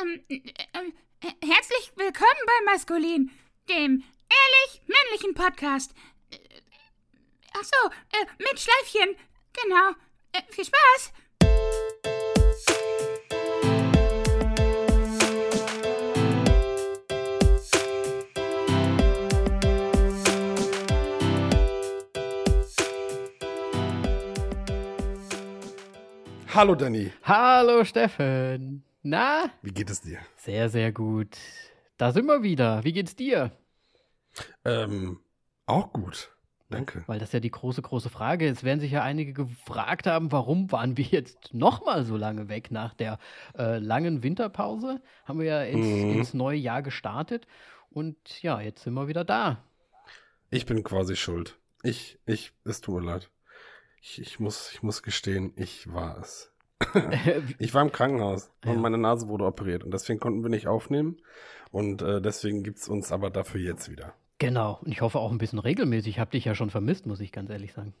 Ähm, äh, äh, herzlich willkommen bei Maskulin, dem ehrlich männlichen Podcast. Äh, ach so, äh, mit Schleifchen. Genau. Äh, viel Spaß. Hallo Danny. Hallo Steffen. Na? Wie geht es dir? Sehr, sehr gut. Da sind wir wieder. Wie geht's dir? Ähm, auch gut. Danke. Weil das ja die große, große Frage ist. Werden sich ja einige gefragt haben, warum waren wir jetzt nochmal so lange weg nach der äh, langen Winterpause? Haben wir ja ins, Mhm. ins neue Jahr gestartet. Und ja, jetzt sind wir wieder da. Ich bin quasi schuld. Ich, ich, es tut mir leid. Ich, ich, muss, ich muss gestehen, ich war es. Ich war im Krankenhaus und Ja. meine Nase wurde operiert und deswegen konnten wir nicht aufnehmen. Und äh, deswegen gibt es uns aber dafür jetzt wieder. genau. Und ich hoffe auch ein bisschen regelmäßig. Ich habe dich ja schon vermisst, muss ich ganz ehrlich sagen.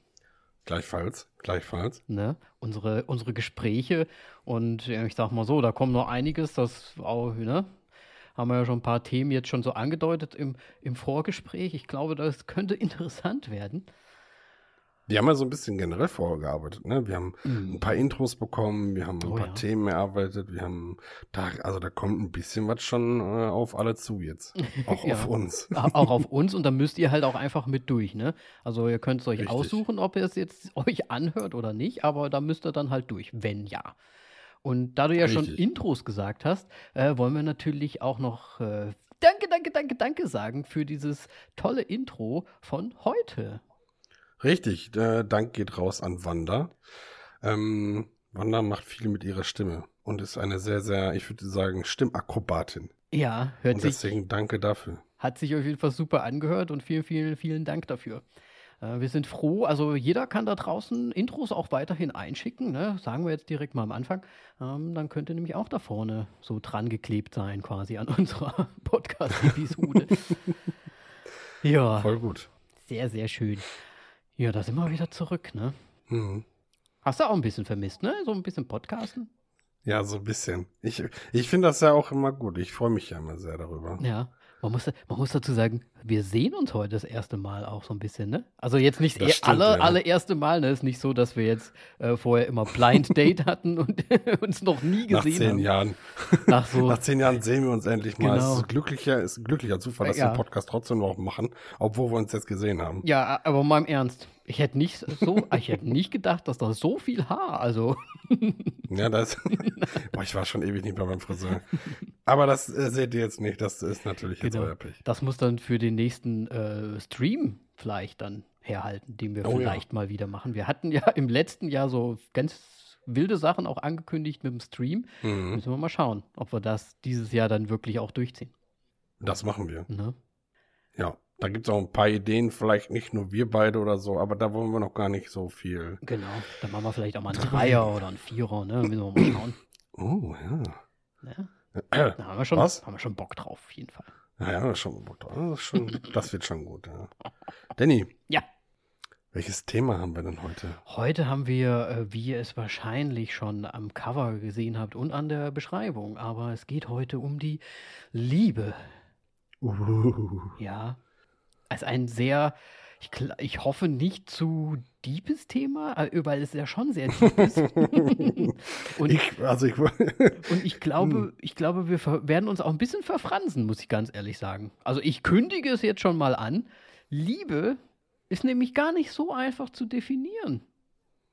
Gleichfalls, gleichfalls. ne? unsere, unsere Gespräche. Und ja, ich sag mal so, da kommt noch einiges, das auch, ne? Haben wir ja schon ein paar Themen jetzt schon so angedeutet im, im Vorgespräch. Ich glaube, das könnte interessant werden. Die haben ja so ein bisschen generell vorgearbeitet. Ne? Wir haben ein paar Intros bekommen, wir haben ein Oh paar ja. Themen erarbeitet, wir haben da, also da kommt ein bisschen was schon äh, auf alle zu jetzt. Auch Ja. auf uns. Auch auf uns und da müsst ihr halt auch einfach mit durch, ne? Also ihr könnt es euch Richtig. aussuchen, ob ihr es jetzt euch anhört oder nicht, aber da müsst ihr dann halt durch, wenn ja. Und da du ja schon Richtig. Intros gesagt hast, äh, wollen wir natürlich auch noch äh, Danke, danke, danke, danke sagen für dieses tolle Intro von heute. Richtig, äh, Dank geht raus an Wanda. Ähm, Wanda macht viel mit ihrer Stimme und ist eine sehr, sehr, ich würde sagen, Stimmakrobatin. Ja, hört Und sich, deswegen danke dafür. hat sich auf jeden Fall super angehört und vielen, vielen, vielen Dank dafür. Äh, wir sind froh, also jeder kann da draußen Intros auch weiterhin einschicken, ne? sagen wir jetzt direkt mal am Anfang. Ähm, dann könnte nämlich auch da vorne so dran geklebt sein, quasi an unserer Podcast-Episode. ja, Voll gut. sehr, sehr schön. Ja, da sind wir wieder zurück, ne? Mhm. Hast du auch ein bisschen vermisst, ne? So ein bisschen Podcasten? Ja, so ein bisschen. Ich, ich finde das ja auch immer gut. Ich freue mich ja immer sehr darüber. Ja. Man muss, man muss dazu sagen, wir sehen uns heute das erste Mal auch so ein bisschen, ne? Also jetzt nicht Das das stimmt, alle, ja. allererste Mal, ne? Ist nicht so, dass wir jetzt äh, vorher immer Blind Date hatten und uns noch nie Nach gesehen zehn haben. Jahren. Nach so, Nach zehn Jahren sehen wir uns endlich mal. Genau. Es ist ein glücklicher, ist ein glücklicher Zufall, dass Ja. wir den Podcast trotzdem noch machen, obwohl wir uns jetzt gesehen haben. ja, aber mal im Ernst. Ich hätte nicht so, ich hätte nicht gedacht, dass da so viel Haar, also Ja, das. Boah, ich war schon ewig nicht mehr beim Friseur. Aber das äh, seht ihr jetzt nicht. Das ist natürlich jetzt Genau. euer Pech. das muss dann für den nächsten äh, Stream vielleicht dann herhalten, den wir Oh ja. vielleicht mal wieder machen. Wir hatten ja im letzten Jahr so ganz wilde Sachen auch angekündigt mit dem Stream. Mhm. Müssen wir mal schauen, ob wir das dieses Jahr dann wirklich auch durchziehen. Das machen wir. Ne? Ja. Da gibt es auch ein paar Ideen, vielleicht nicht nur wir beide oder so, aber da wollen wir noch gar nicht so viel. Genau. Dann machen wir vielleicht auch mal einen Dreier oder einen Vierer, ne? Müssen wir mal schauen. Oh, ja. Ne? Äh, Da haben wir, schon, Was? haben wir schon Bock drauf, auf jeden Fall. Ja, ja, schon, Bock drauf. das, schon, das wird schon gut. Ja. Danny, Ja. welches Thema haben wir denn heute? Heute haben wir, äh, wie ihr es wahrscheinlich schon am Cover gesehen habt und an der Beschreibung, aber es geht heute um die Liebe. Uh, Ja. Als ein sehr, ich, ich hoffe nicht zu deepes Thema, äh, weil es ja schon sehr deep ist. und ich, also ich, Und ich glaube, Hm. ich glaube, wir werden uns auch ein bisschen verfransen, muss ich ganz ehrlich sagen. Also ich kündige es jetzt schon mal an. Liebe ist nämlich gar nicht so einfach zu definieren.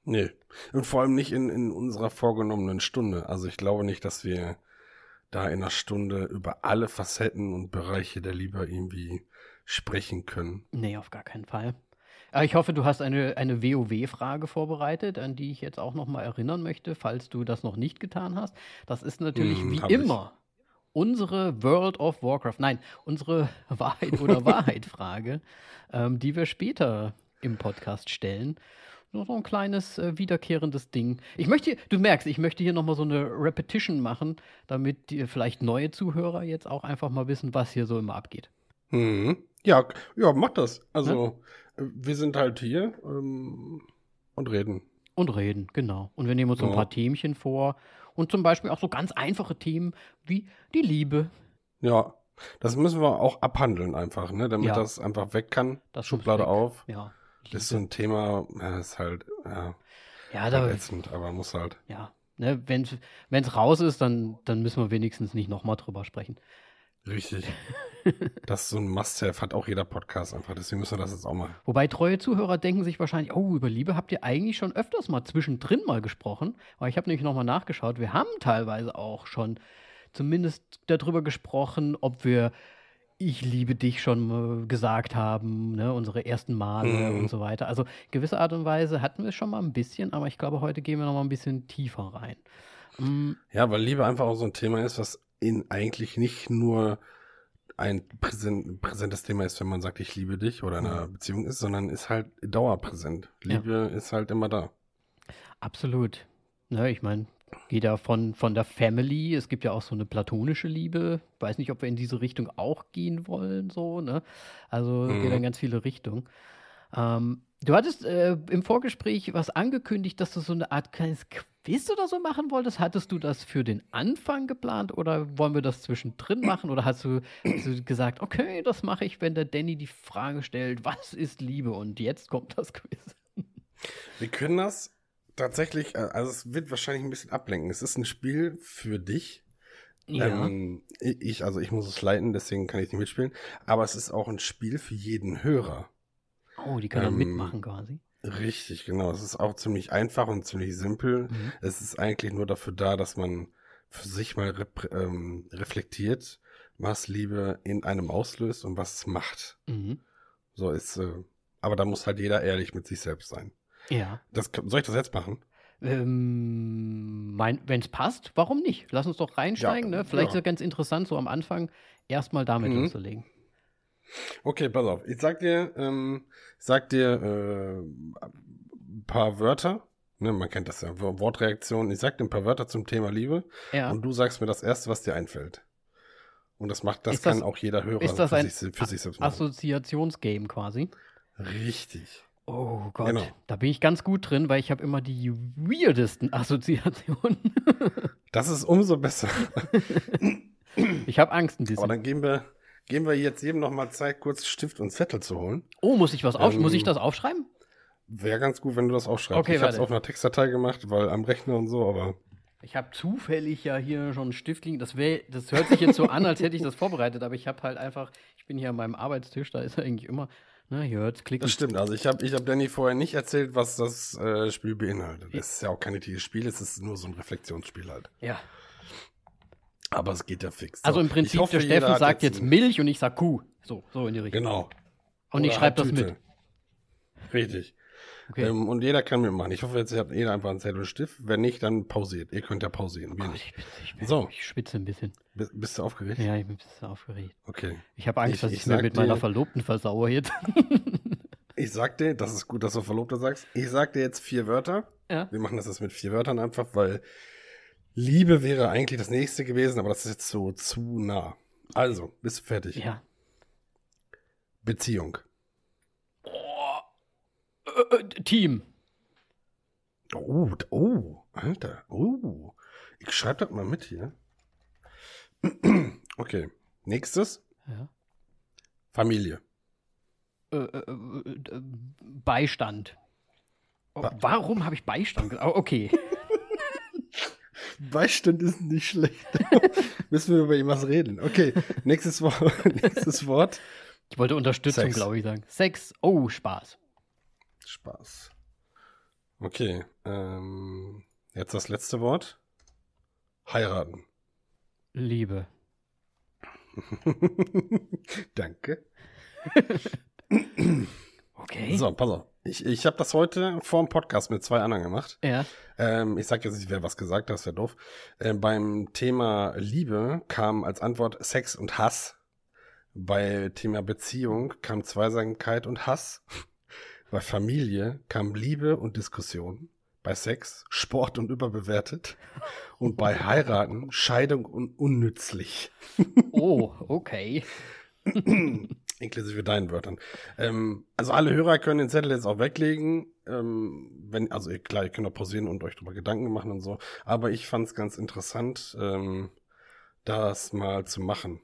nee. Und vor allem nicht in, in unserer vorgenommenen Stunde. Also ich glaube nicht, dass wir da in einer Stunde über alle Facetten und Bereiche der Liebe irgendwie sprechen können. Nee, auf gar keinen Fall. Aber ich hoffe, du hast eine, eine WoW-Frage vorbereitet, an die ich jetzt auch noch mal erinnern möchte, falls du das noch nicht getan hast. Das ist natürlich Hm, wie hab ich. immer unsere World of Warcraft, nein, unsere Wahrheit oder Wahrheit-Frage, ähm, die wir später im Podcast stellen. Nur so ein kleines äh, wiederkehrendes Ding. Ich möchte, du merkst, ich möchte hier noch mal so eine Repetition machen, damit die, vielleicht neue Zuhörer jetzt auch einfach mal wissen, was hier so immer abgeht. Mhm. Ja, ja, mach das. Also, äh, wir sind halt hier ähm, und reden. Und reden, genau. Und wir nehmen uns so ein Ja. paar Themchen vor Und zum Beispiel auch so ganz einfache Themen wie die Liebe. Ja, das müssen wir auch abhandeln einfach, ne? Damit Ja. das einfach weg kann. Das Schublade weg. auf. Ja. Das ist so ein Thema, ja, ist halt, ja, Ja, da, ätzend, aber muss halt. ja. Ne, wenn es raus ist, dann, dann müssen wir wenigstens nicht nochmal drüber sprechen. Richtig. das ist so ein Must-Have, hat auch jeder Podcast einfach. Deswegen müssen wir das jetzt auch mal. Wobei treue Zuhörer denken sich wahrscheinlich, oh, über Liebe habt ihr eigentlich schon öfters mal zwischendrin mal gesprochen. Aber ich habe nämlich nochmal nachgeschaut. Wir haben teilweise auch schon zumindest darüber gesprochen, ob wir ich liebe dich schon gesagt haben, ne, unsere ersten Male Mhm. und so weiter. Also gewisse Art und Weise hatten wir es schon mal ein bisschen, aber ich glaube, heute gehen wir noch mal ein bisschen tiefer rein. Mm, Ja, weil Liebe einfach auch so ein Thema ist, was in eigentlich nicht nur ein präsent, präsentes Thema ist, wenn man sagt, ich liebe dich oder in einer Beziehung ist, sondern ist halt dauerpräsent. Ja. Liebe ist halt immer da. Absolut. Ne, ich meine, geht ja von, von der Family, es gibt ja auch so eine platonische Liebe. Weiß nicht, ob wir in diese Richtung auch gehen wollen, so, ne? Also geht Mhm. in ganz viele Richtungen. Ähm, du hattest äh, im Vorgespräch was angekündigt, dass du so eine Art kleines Quiz oder so machen wolltest. Hattest du das für den Anfang geplant oder wollen wir das zwischendrin machen? Oder hast du, hast du gesagt, okay, das mache ich, wenn der Danny die Frage stellt, was ist Liebe? Und jetzt kommt das Quiz. Wir können das tatsächlich, äh, also es wird wahrscheinlich ein bisschen ablenken. Es ist ein Spiel für dich. Ähm, ich, also ich muss es leiten, deswegen kann ich nicht mitspielen. Aber es ist auch ein Spiel für jeden Hörer. oh, die können ähm, mitmachen quasi. Richtig, genau. Es ist auch ziemlich einfach und ziemlich simpel. Mhm. Es ist eigentlich nur dafür da, dass man für sich mal ähm, reflektiert, was Liebe in einem auslöst und was es macht. Mhm. So ist, äh, aber da muss halt jeder ehrlich mit sich selbst sein. Ja. Das, soll ich das jetzt machen? Ähm, Wenn es passt, warum nicht? Lass uns doch reinsteigen. Ja, ne? Vielleicht ja. ist es ganz interessant, so am Anfang erstmal damit Mhm. loszulegen. Okay, pass auf. Ich sag dir, ähm, sag dir äh, ein paar Wörter. Ne, man kennt das ja, Wo- Wortreaktion. Ich sag dir ein paar Wörter zum Thema Liebe Ja. und du sagst mir das erste, was dir einfällt. Und das macht, das das- kann auch jeder Hörer ist das für, ein sich, für sich selbst machen. Assoziationsgame quasi. Richtig. Oh Gott, Genau. da bin ich ganz gut drin, weil ich habe immer die weirdesten Assoziationen. Das ist umso besser. ich habe Angst ein Aber bisschen. dann geben wir, geben wir jetzt jedem noch mal Zeit, kurz Stift und Zettel zu holen. Oh, muss ich was auf Ähm, Muss ich das aufschreiben? Wäre ganz gut, wenn du das aufschreibst. Okay, ich habe es auf einer Textdatei gemacht, weil am Rechner und so, aber Ich habe zufällig ja hier schon einen Stift liegen. Das, wär, das hört sich jetzt so an, als hätte ich das vorbereitet, aber ich habe halt einfach, ich bin hier an meinem Arbeitstisch, da ist er eigentlich immer, ne, hier hört es klicken. das stimmt. Also ich habe ich hab Danny vorher nicht erzählt, was das äh, Spiel beinhaltet. Es ist ja auch kein richtiges Spiel, es ist nur so ein Reflexionsspiel halt. Ja. Aber es geht ja fix. So, Also im ich Prinzip, hoffe, der Steffen sagt jetzt Milch und ich sag Kuh. So, so in die Richtung. Genau. Und ich Oder schreibe das mit. Richtig. Okay. Ähm, und jeder kann mitmachen. Ich hoffe, jetzt hat jeder einfach einen Zettel und Stift. Wenn nicht, dann pausiert. Ihr könnt ja pausieren. Wir Gott, nicht. ich, ich, bin, So. ich schwitze ein bisschen. Bist, bist du aufgeregt? Ja, ich bin ein bisschen aufgeregt. Okay. Ich habe Angst, Ich- dass ich ich mir mit meiner dir- Verlobten versauere jetzt. Ich sag dir, das ist gut, dass du Verlobter sagst. Ich sag dir jetzt vier Wörter. ja. Wir machen das jetzt mit vier Wörtern einfach, weil Liebe wäre eigentlich das nächste gewesen, aber das ist jetzt so zu nah. Also, bist du fertig? Ja. Beziehung. Äh, äh, Team. Oh, oh, Alter. Oh. Ich schreibe das mal mit hier. Okay. Nächstes. Ja. Familie. Äh, äh, äh, äh, Beistand. Oh, warum habe ich Beistand? Oh, okay. Beistand ist nicht schlecht. Müssen wir über irgendwas reden. Okay. Nächstes Wort. Nächstes Wort. Ich wollte Unterstützung, glaube ich, sagen. Sex. Oh, Spaß. Spaß. Okay. Ähm, jetzt das letzte Wort. Heiraten. Liebe. Danke. Okay. So, pass auf. Ich, ich habe das heute vor dem Podcast mit zwei anderen gemacht. Ja. Ähm, ich sag jetzt nicht, wer was gesagt hat, das wäre doof. Äh, beim Thema Liebe kam als Antwort Sex und Hass. Bei Thema Beziehung kam Zweisamkeit und Hass. Bei Familie kam Liebe und Diskussion. Bei Sex Sport und überbewertet. Und bei Heiraten Scheidung und unnützlich. Oh, okay. Inklusive deinen Wörtern. Ähm, also alle Hörer können den Zettel jetzt auch weglegen. Ähm, wenn, also klar, ihr könnt auch pausieren und euch darüber Gedanken machen und so. Aber ich fand es ganz interessant, ähm, das mal zu machen.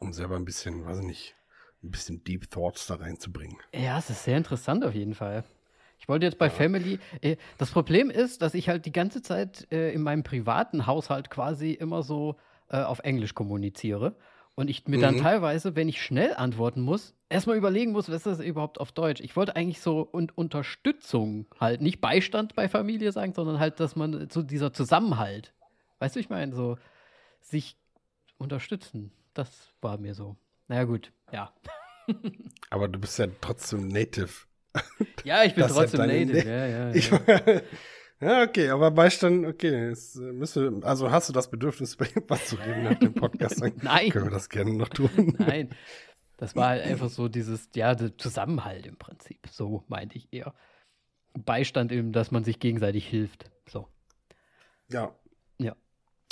Um selber ein bisschen, weiß ich nicht, ein bisschen Deep Thoughts da reinzubringen. Ja, es ist sehr interessant auf jeden Fall. Ich wollte jetzt bei ja. Family. Äh, das Problem ist, dass ich halt die ganze Zeit äh, in meinem privaten Haushalt quasi immer so äh, auf Englisch kommuniziere. Und ich mir mhm. dann teilweise, wenn ich schnell antworten muss, erstmal überlegen muss, was ist das überhaupt auf Deutsch? Ich wollte eigentlich so und Unterstützung halt, nicht Beistand bei Familie sagen, sondern halt, dass man so dieser Zusammenhalt, weißt du, ich meine, so sich unterstützen. Das war mir so. Naja, gut, ja. Aber du bist ja trotzdem Native. Ja, ich bin das trotzdem Native, Na ja, ja. ja. Ja, okay, aber Beistand, okay, es äh, müsste, also hast du das Bedürfnis, was zu reden nach dem Podcast? Dann Nein. Können wir das gerne noch tun? Nein. Das war halt einfach so dieses, ja, der Zusammenhalt im Prinzip. So meinte ich eher. Beistand eben, dass man sich gegenseitig hilft. So. Ja. Ja.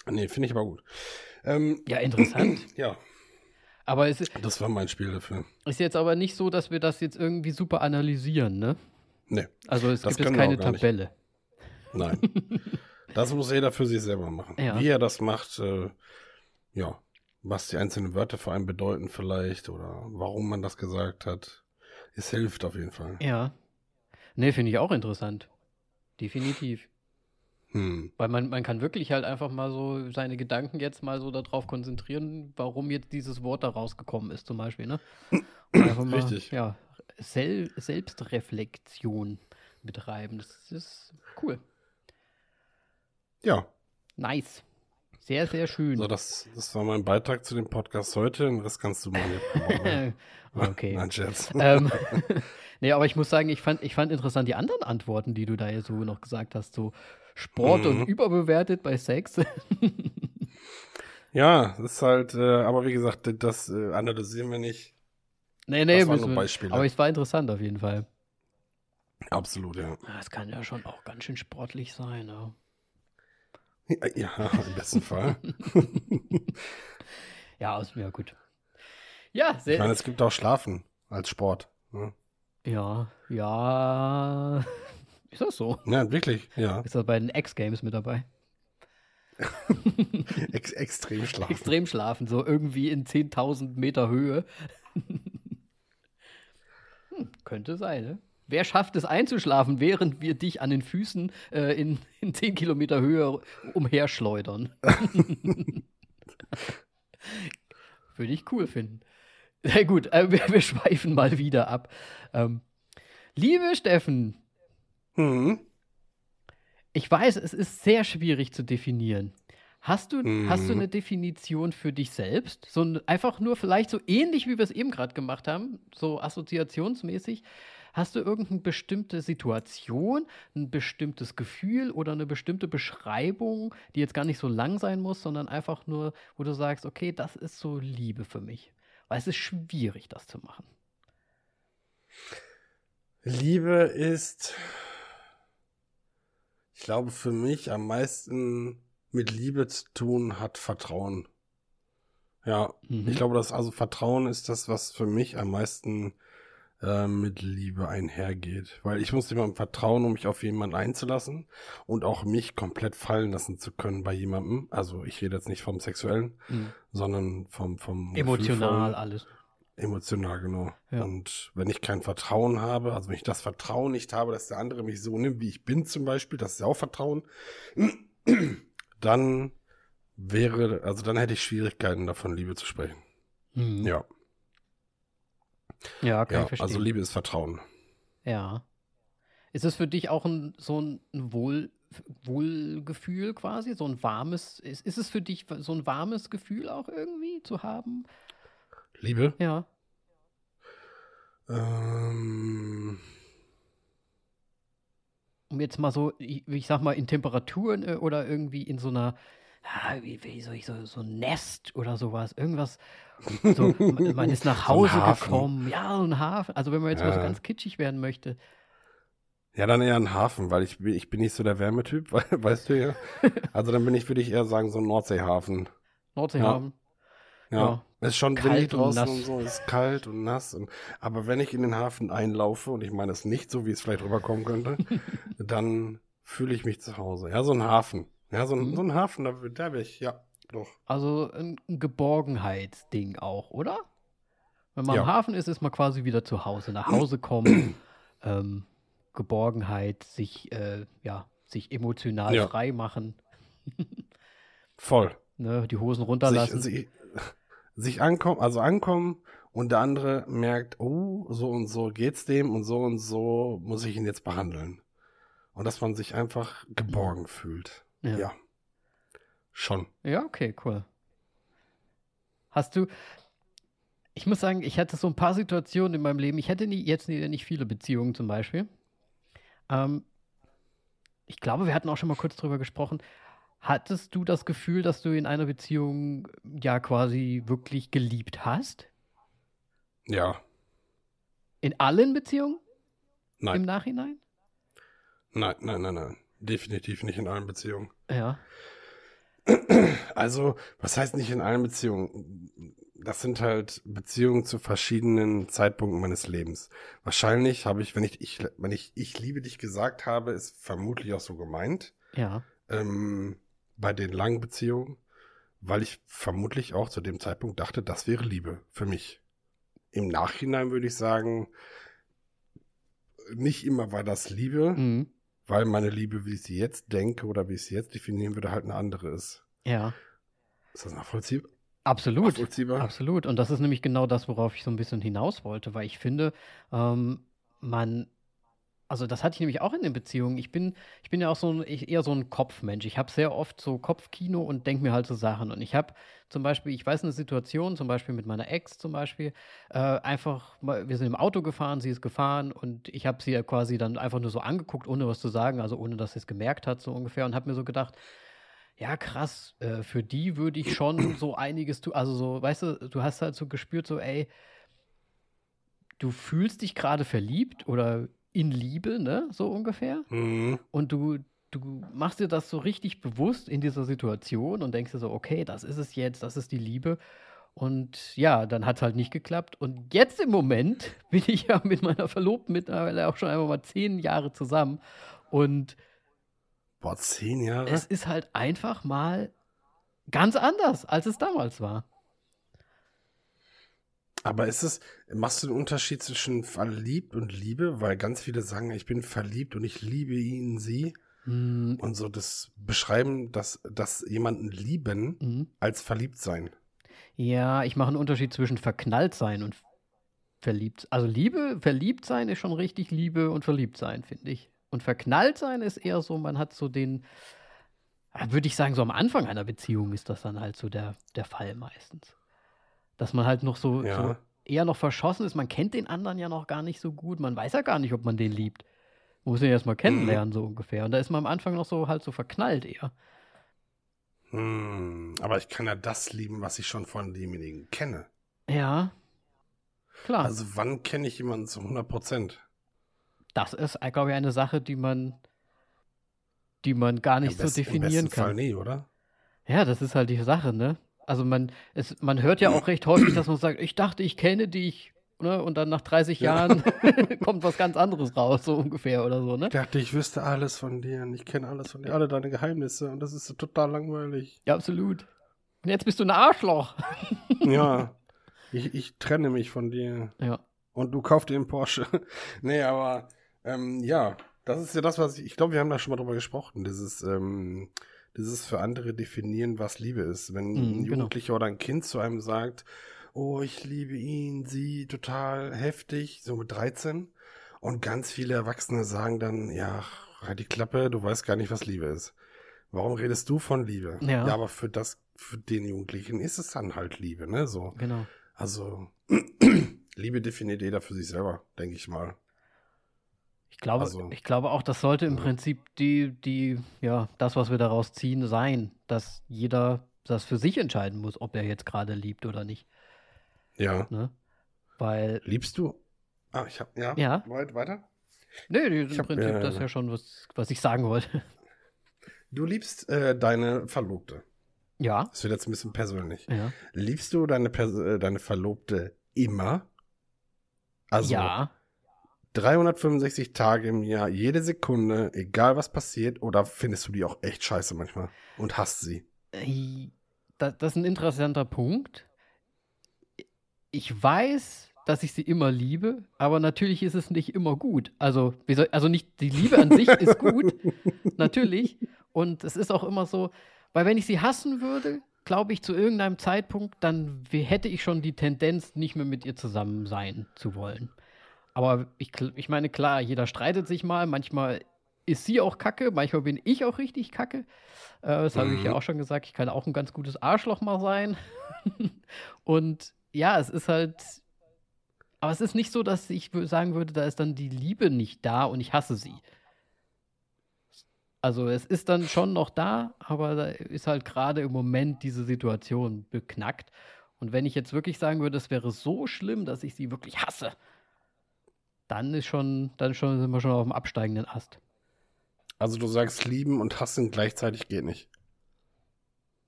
Nee, finde ich aber gut. Ähm, ja, interessant. ja. Aber es ist, das war mein Spiel dafür. Ist jetzt aber nicht so, dass wir das jetzt irgendwie super analysieren, ne? Nee. Also es gibt jetzt keine Tabelle. Nicht. Nein. das muss jeder für sich selber machen. Ja. Wie er das macht, äh, ja, was die einzelnen Wörter für einen bedeuten vielleicht oder warum man das gesagt hat. Es hilft auf jeden Fall. Ja. Nee, finde ich auch interessant. Definitiv. Hm. Weil man, man kann wirklich halt einfach mal so seine Gedanken jetzt mal so darauf konzentrieren, warum jetzt dieses Wort da rausgekommen ist, zum Beispiel, ne? Mal, Richtig. Ja, Sel Selbstreflexion betreiben. Das ist cool. Ja. Nice. Sehr, sehr schön. So, das, das war mein Beitrag zu dem Podcast heute. Und das kannst du mal hier Okay. Nein, Scherz. Ähm, nee, aber ich muss sagen, ich fand, ich fand interessant die anderen Antworten, die du da jetzt so noch gesagt hast. So Sport mhm. und überbewertet bei Sex. ja, das ist halt, äh, aber wie gesagt, das äh, analysieren wir nicht. Nee, nee, das waren nur Beispiele. aber es war interessant auf jeden Fall. Absolut, ja. Das kann ja schon auch ganz schön sportlich sein, ja. Ja, im besten Fall. ja, ist mir gut. Ja, sehr. Ich meine, es gibt auch Schlafen als Sport. Ne? Ja, ja. Ist das so? Ja, wirklich, ja. Ist das bei den X-Games mit dabei? Ex extrem schlafen. Extrem schlafen, so irgendwie in 10.000 Meter Höhe. hm, könnte sein, ne? Wer schafft es einzuschlafen, während wir dich an den Füßen äh, in, in 10 Kilometer Höhe umherschleudern? Würde ich cool finden. Sehr gut, äh, wir, wir, schweifen mal wieder ab. Ähm, liebe Steffen, mhm. ich weiß, es ist sehr schwierig zu definieren. Hast du, mhm. hast du eine Definition für dich selbst? So einfach nur vielleicht so ähnlich, wie wir es eben gerade gemacht haben, so assoziationsmäßig. Hast du irgendeine bestimmte Situation, ein bestimmtes Gefühl oder eine bestimmte Beschreibung, die jetzt gar nicht so lang sein muss, sondern einfach nur, wo du sagst, okay, das ist so Liebe für mich? Weil es ist schwierig, das zu machen. Liebe ist, ich glaube, für mich am meisten mit Liebe zu tun hat Vertrauen. Ja, mhm. ich glaube, dass also Vertrauen ist das, was für mich am meisten äh, mit Liebe einhergeht. Weil ich muss jemandem vertrauen, um mich auf jemanden einzulassen und auch mich komplett fallen lassen zu können bei jemandem. Also ich rede jetzt nicht vom Sexuellen, mhm. sondern vom, vom Emotional alles. Emotional, genau. Ja. Und wenn ich kein Vertrauen habe, also wenn ich das Vertrauen nicht habe, dass der andere mich so nimmt, wie ich bin zum Beispiel, das ist ja auch Vertrauen, dann wäre, also dann hätte ich Schwierigkeiten davon, Liebe zu sprechen. Mhm. Ja. Ja, kann ja, ich verstehen. Also Liebe ist Vertrauen. Ja. Ist es für dich auch ein, so ein Wohl, Wohlgefühl quasi? So ein warmes, ist, ist es für dich so ein warmes Gefühl auch irgendwie zu haben? Liebe? Ja. Ähm. Um jetzt mal so, ich, ich sag mal, in Temperaturen äh, oder irgendwie in so einer ja, wie, wie soll ich so, so ein Nest oder sowas, irgendwas. So, man ist nach Hause so gekommen. Ja, so ein Hafen. Also wenn man jetzt ja. mal so ganz kitschig werden möchte. Ja, dann eher ein Hafen, weil ich, ich bin nicht so der Wärmetyp, weißt du ja. Also dann bin ich, würde ich eher sagen, so ein Nordseehafen. Nordseehafen. Ja. ja. Es ist schon windig und draußen nass. und so, es ist kalt und nass. Und, aber wenn ich in den Hafen einlaufe, und ich meine es nicht so, wie es vielleicht rüberkommen könnte, dann fühle ich mich zu Hause. Ja, so ein Hafen. Ja, so ein, Mhm. so ein Hafen, da, da wäre ich, ja, doch. Also ein Geborgenheitsding auch, oder? Wenn man Ja. am Hafen ist, ist man quasi wieder zu Hause. Nach Hause kommen, ähm, Geborgenheit, sich, äh, ja, sich emotional Ja. frei machen, Voll. ne, die Hosen Sich, runterlassen. sich, sich ankommen, also ankommen und der andere merkt, oh, so und so geht's dem und so und so muss ich ihn jetzt behandeln. Und dass man sich einfach geborgen fühlt. Ja. ja. Schon. Ja, okay, cool. Hast du, ich muss sagen, ich hatte so ein paar Situationen in meinem Leben. Ich hätte nie, jetzt nicht viele Beziehungen zum Beispiel. Ähm, ich glaube, wir hatten auch schon mal kurz drüber gesprochen. Hattest du das Gefühl, dass du in einer Beziehung ja quasi wirklich geliebt hast? Ja. In allen Beziehungen im Nein. Nachhinein? Nein, nein, nein, nein. Definitiv nicht in allen Beziehungen. Ja. Also, was heißt nicht in allen Beziehungen? Das sind halt Beziehungen zu verschiedenen Zeitpunkten meines Lebens. Wahrscheinlich habe ich, wenn ich, ich, wenn ich, ich liebe dich gesagt habe, ist vermutlich auch so gemeint, Ja. ähm, bei den langen Beziehungen, weil ich vermutlich auch zu dem Zeitpunkt dachte, das wäre Liebe für mich. Im Nachhinein würde ich sagen, nicht immer war das Liebe, Mhm. Weil meine Liebe, wie ich sie jetzt denke oder wie ich sie jetzt definieren würde, halt eine andere ist. Ja. Ist das nachvollziehbar? Absolut. Nachvollziehbar? Absolut. Und das ist nämlich genau das, worauf ich so ein bisschen hinaus wollte, weil ich finde, ähm, man, also das hatte ich nämlich auch in den Beziehungen. Ich bin, ich bin ja auch so ein, ich, eher so ein Kopfmensch. Ich habe sehr oft so Kopfkino und denke mir halt so Sachen. Und ich habe zum Beispiel, ich weiß eine Situation, zum Beispiel mit meiner Ex zum Beispiel, äh, einfach, wir sind im Auto gefahren, sie ist gefahren und ich habe sie ja quasi dann einfach nur so angeguckt, ohne was zu sagen, also ohne dass sie es gemerkt hat, so ungefähr, und habe mir so gedacht, ja, krass, äh, für die würde ich schon so einiges tun. Also so, weißt du, du hast halt so gespürt, so, ey, du fühlst dich gerade verliebt oder in Liebe, ne? So ungefähr. Mhm. Und du, du machst dir das so richtig bewusst in dieser Situation und denkst dir so, okay, das ist es jetzt, das ist die Liebe. Und ja, dann hat es halt nicht geklappt. Und jetzt im Moment bin ich ja mit meiner Verlobten mittlerweile auch schon einmal mal zehn Jahre zusammen. Und Boah, zehn Jahre? es ist halt einfach mal ganz anders, als es damals war. Aber ist es, machst du den Unterschied zwischen verliebt und Liebe? Weil ganz viele sagen, ich bin verliebt und ich liebe ihn, sie. Hm, Und so das Beschreiben, dass, dass jemanden lieben mhm. als verliebt sein. Ja, ich mache einen Unterschied zwischen verknallt sein und verliebt. Also Liebe, verliebt sein ist schon richtig Liebe und verliebt sein, finde ich. Und verknallt sein ist eher so, man hat so den, würde ich sagen, so am Anfang einer Beziehung ist das dann halt so der, der Fall meistens. Dass man halt noch so, Ja. so eher noch verschossen ist. Man kennt den anderen ja noch gar nicht so gut. Man weiß ja gar nicht, ob man den liebt. Man muss ihn erst mal kennenlernen, so ungefähr. Und da ist man am Anfang noch so halt so verknallt eher. Hm, aber ich kann ja das lieben, was ich schon von demjenigen kenne. Ja. Klar. Also wann kenne ich jemanden zu 100 Prozent? Das ist, äh, glaube ich, eine Sache, die man, die man gar nicht so definieren Im besten Fall kann. nie, oder? Ja, das ist halt die Sache, ne? Also man, es, man hört ja auch recht häufig, dass man sagt, ich dachte, ich kenne dich, ne? Und dann nach 30 Ja. Jahren kommt was ganz anderes raus, so ungefähr oder so, ne? Ich dachte, ich wüsste alles von dir und ich kenne alles von dir, alle deine Geheimnisse und das ist total langweilig. Ja, absolut. Und jetzt bist du ein Arschloch. ja, ich, ich trenne mich von dir. Ja. Und du kaufst dir einen Porsche. nee, aber ähm, ja, das ist ja das, was ich, ich glaube, wir haben da schon mal drüber gesprochen. Dieses, ähm, dieses für andere definieren, was Liebe ist. Wenn Mhm, ein genau. Jugendlicher oder ein Kind zu einem sagt, oh, ich liebe ihn, sie, total heftig, so mit 13. Und ganz viele Erwachsene sagen dann, ja, halt die Klappe, du weißt gar nicht, was Liebe ist. Warum redest du von Liebe? Ja. aber für das, für den Jugendlichen ist es dann halt Liebe, ne? So. Genau. Also, Liebe definiert jeder für sich selber, denke ich mal. Ich glaube, Also- ich glaube auch, das sollte im Ja. Prinzip die, die, ja, das, was wir daraus ziehen, sein, dass jeder das für sich entscheiden muss, ob er jetzt gerade liebt oder nicht. Ja. Ne? Weil, Liebst du? Ah, ich hab, ja. Ja. Weit, weiter? nee, im hab, Prinzip äh, das ist ja schon, was, was ich sagen wollte. Du liebst äh, deine Verlobte. Ja. Das wird jetzt ein bisschen persönlich. Ja. Liebst du deine, Pers äh, deine Verlobte immer? Also ja. 365 Tage im Jahr, jede Sekunde, egal was passiert, oder findest du die auch echt scheiße manchmal und hasst sie? Äh, Das, das ist ein interessanter Punkt. Ich weiß, dass ich sie immer liebe, aber natürlich ist es nicht immer gut. Also, soll, also nicht die Liebe an sich ist gut, natürlich. Und es ist auch immer so, weil wenn ich sie hassen würde, glaube ich, zu irgendeinem Zeitpunkt, dann hätte ich schon die Tendenz, nicht mehr mit ihr zusammen sein zu wollen. Aber ich, ich meine, klar, jeder streitet sich mal. Manchmal ist sie auch kacke, manchmal bin ich auch richtig kacke. Äh, das habe ich ja Mhm. auch schon gesagt. Ich kann auch ein ganz gutes Arschloch mal sein. Und ja, es ist halt. Aber es ist nicht so, dass ich sagen würde, da ist dann die Liebe nicht da und ich hasse sie. Also es ist dann schon noch da, aber da ist halt gerade im Moment diese Situation beknackt. Und wenn ich jetzt wirklich sagen würde, es wäre so schlimm, dass ich sie wirklich hasse, dann ist schon, dann schon sind wir schon auf dem absteigenden Ast. Also du sagst lieben und hassen gleichzeitig geht nicht.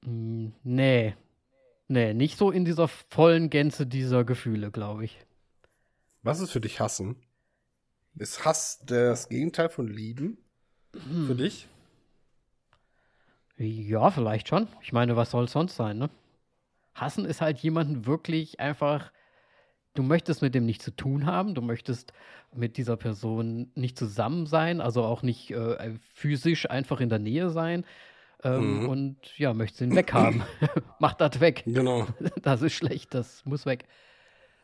Mm, nee. Nee, nicht so in dieser vollen Gänze dieser Gefühle, glaube ich. Was ist für dich hassen? Ist Hass das Gegenteil von lieben für dich? Ja, vielleicht schon. Ich meine, was soll es sonst sein, ne? Hassen ist halt jemanden wirklich einfach. Du möchtest mit dem nichts zu tun haben, du möchtest mit dieser Person nicht zusammen sein, also auch nicht äh, physisch einfach in der Nähe sein. Ähm, Mhm. Und ja, möchtest ihn weghaben. Mach das weg. Genau. Das ist schlecht, das muss weg.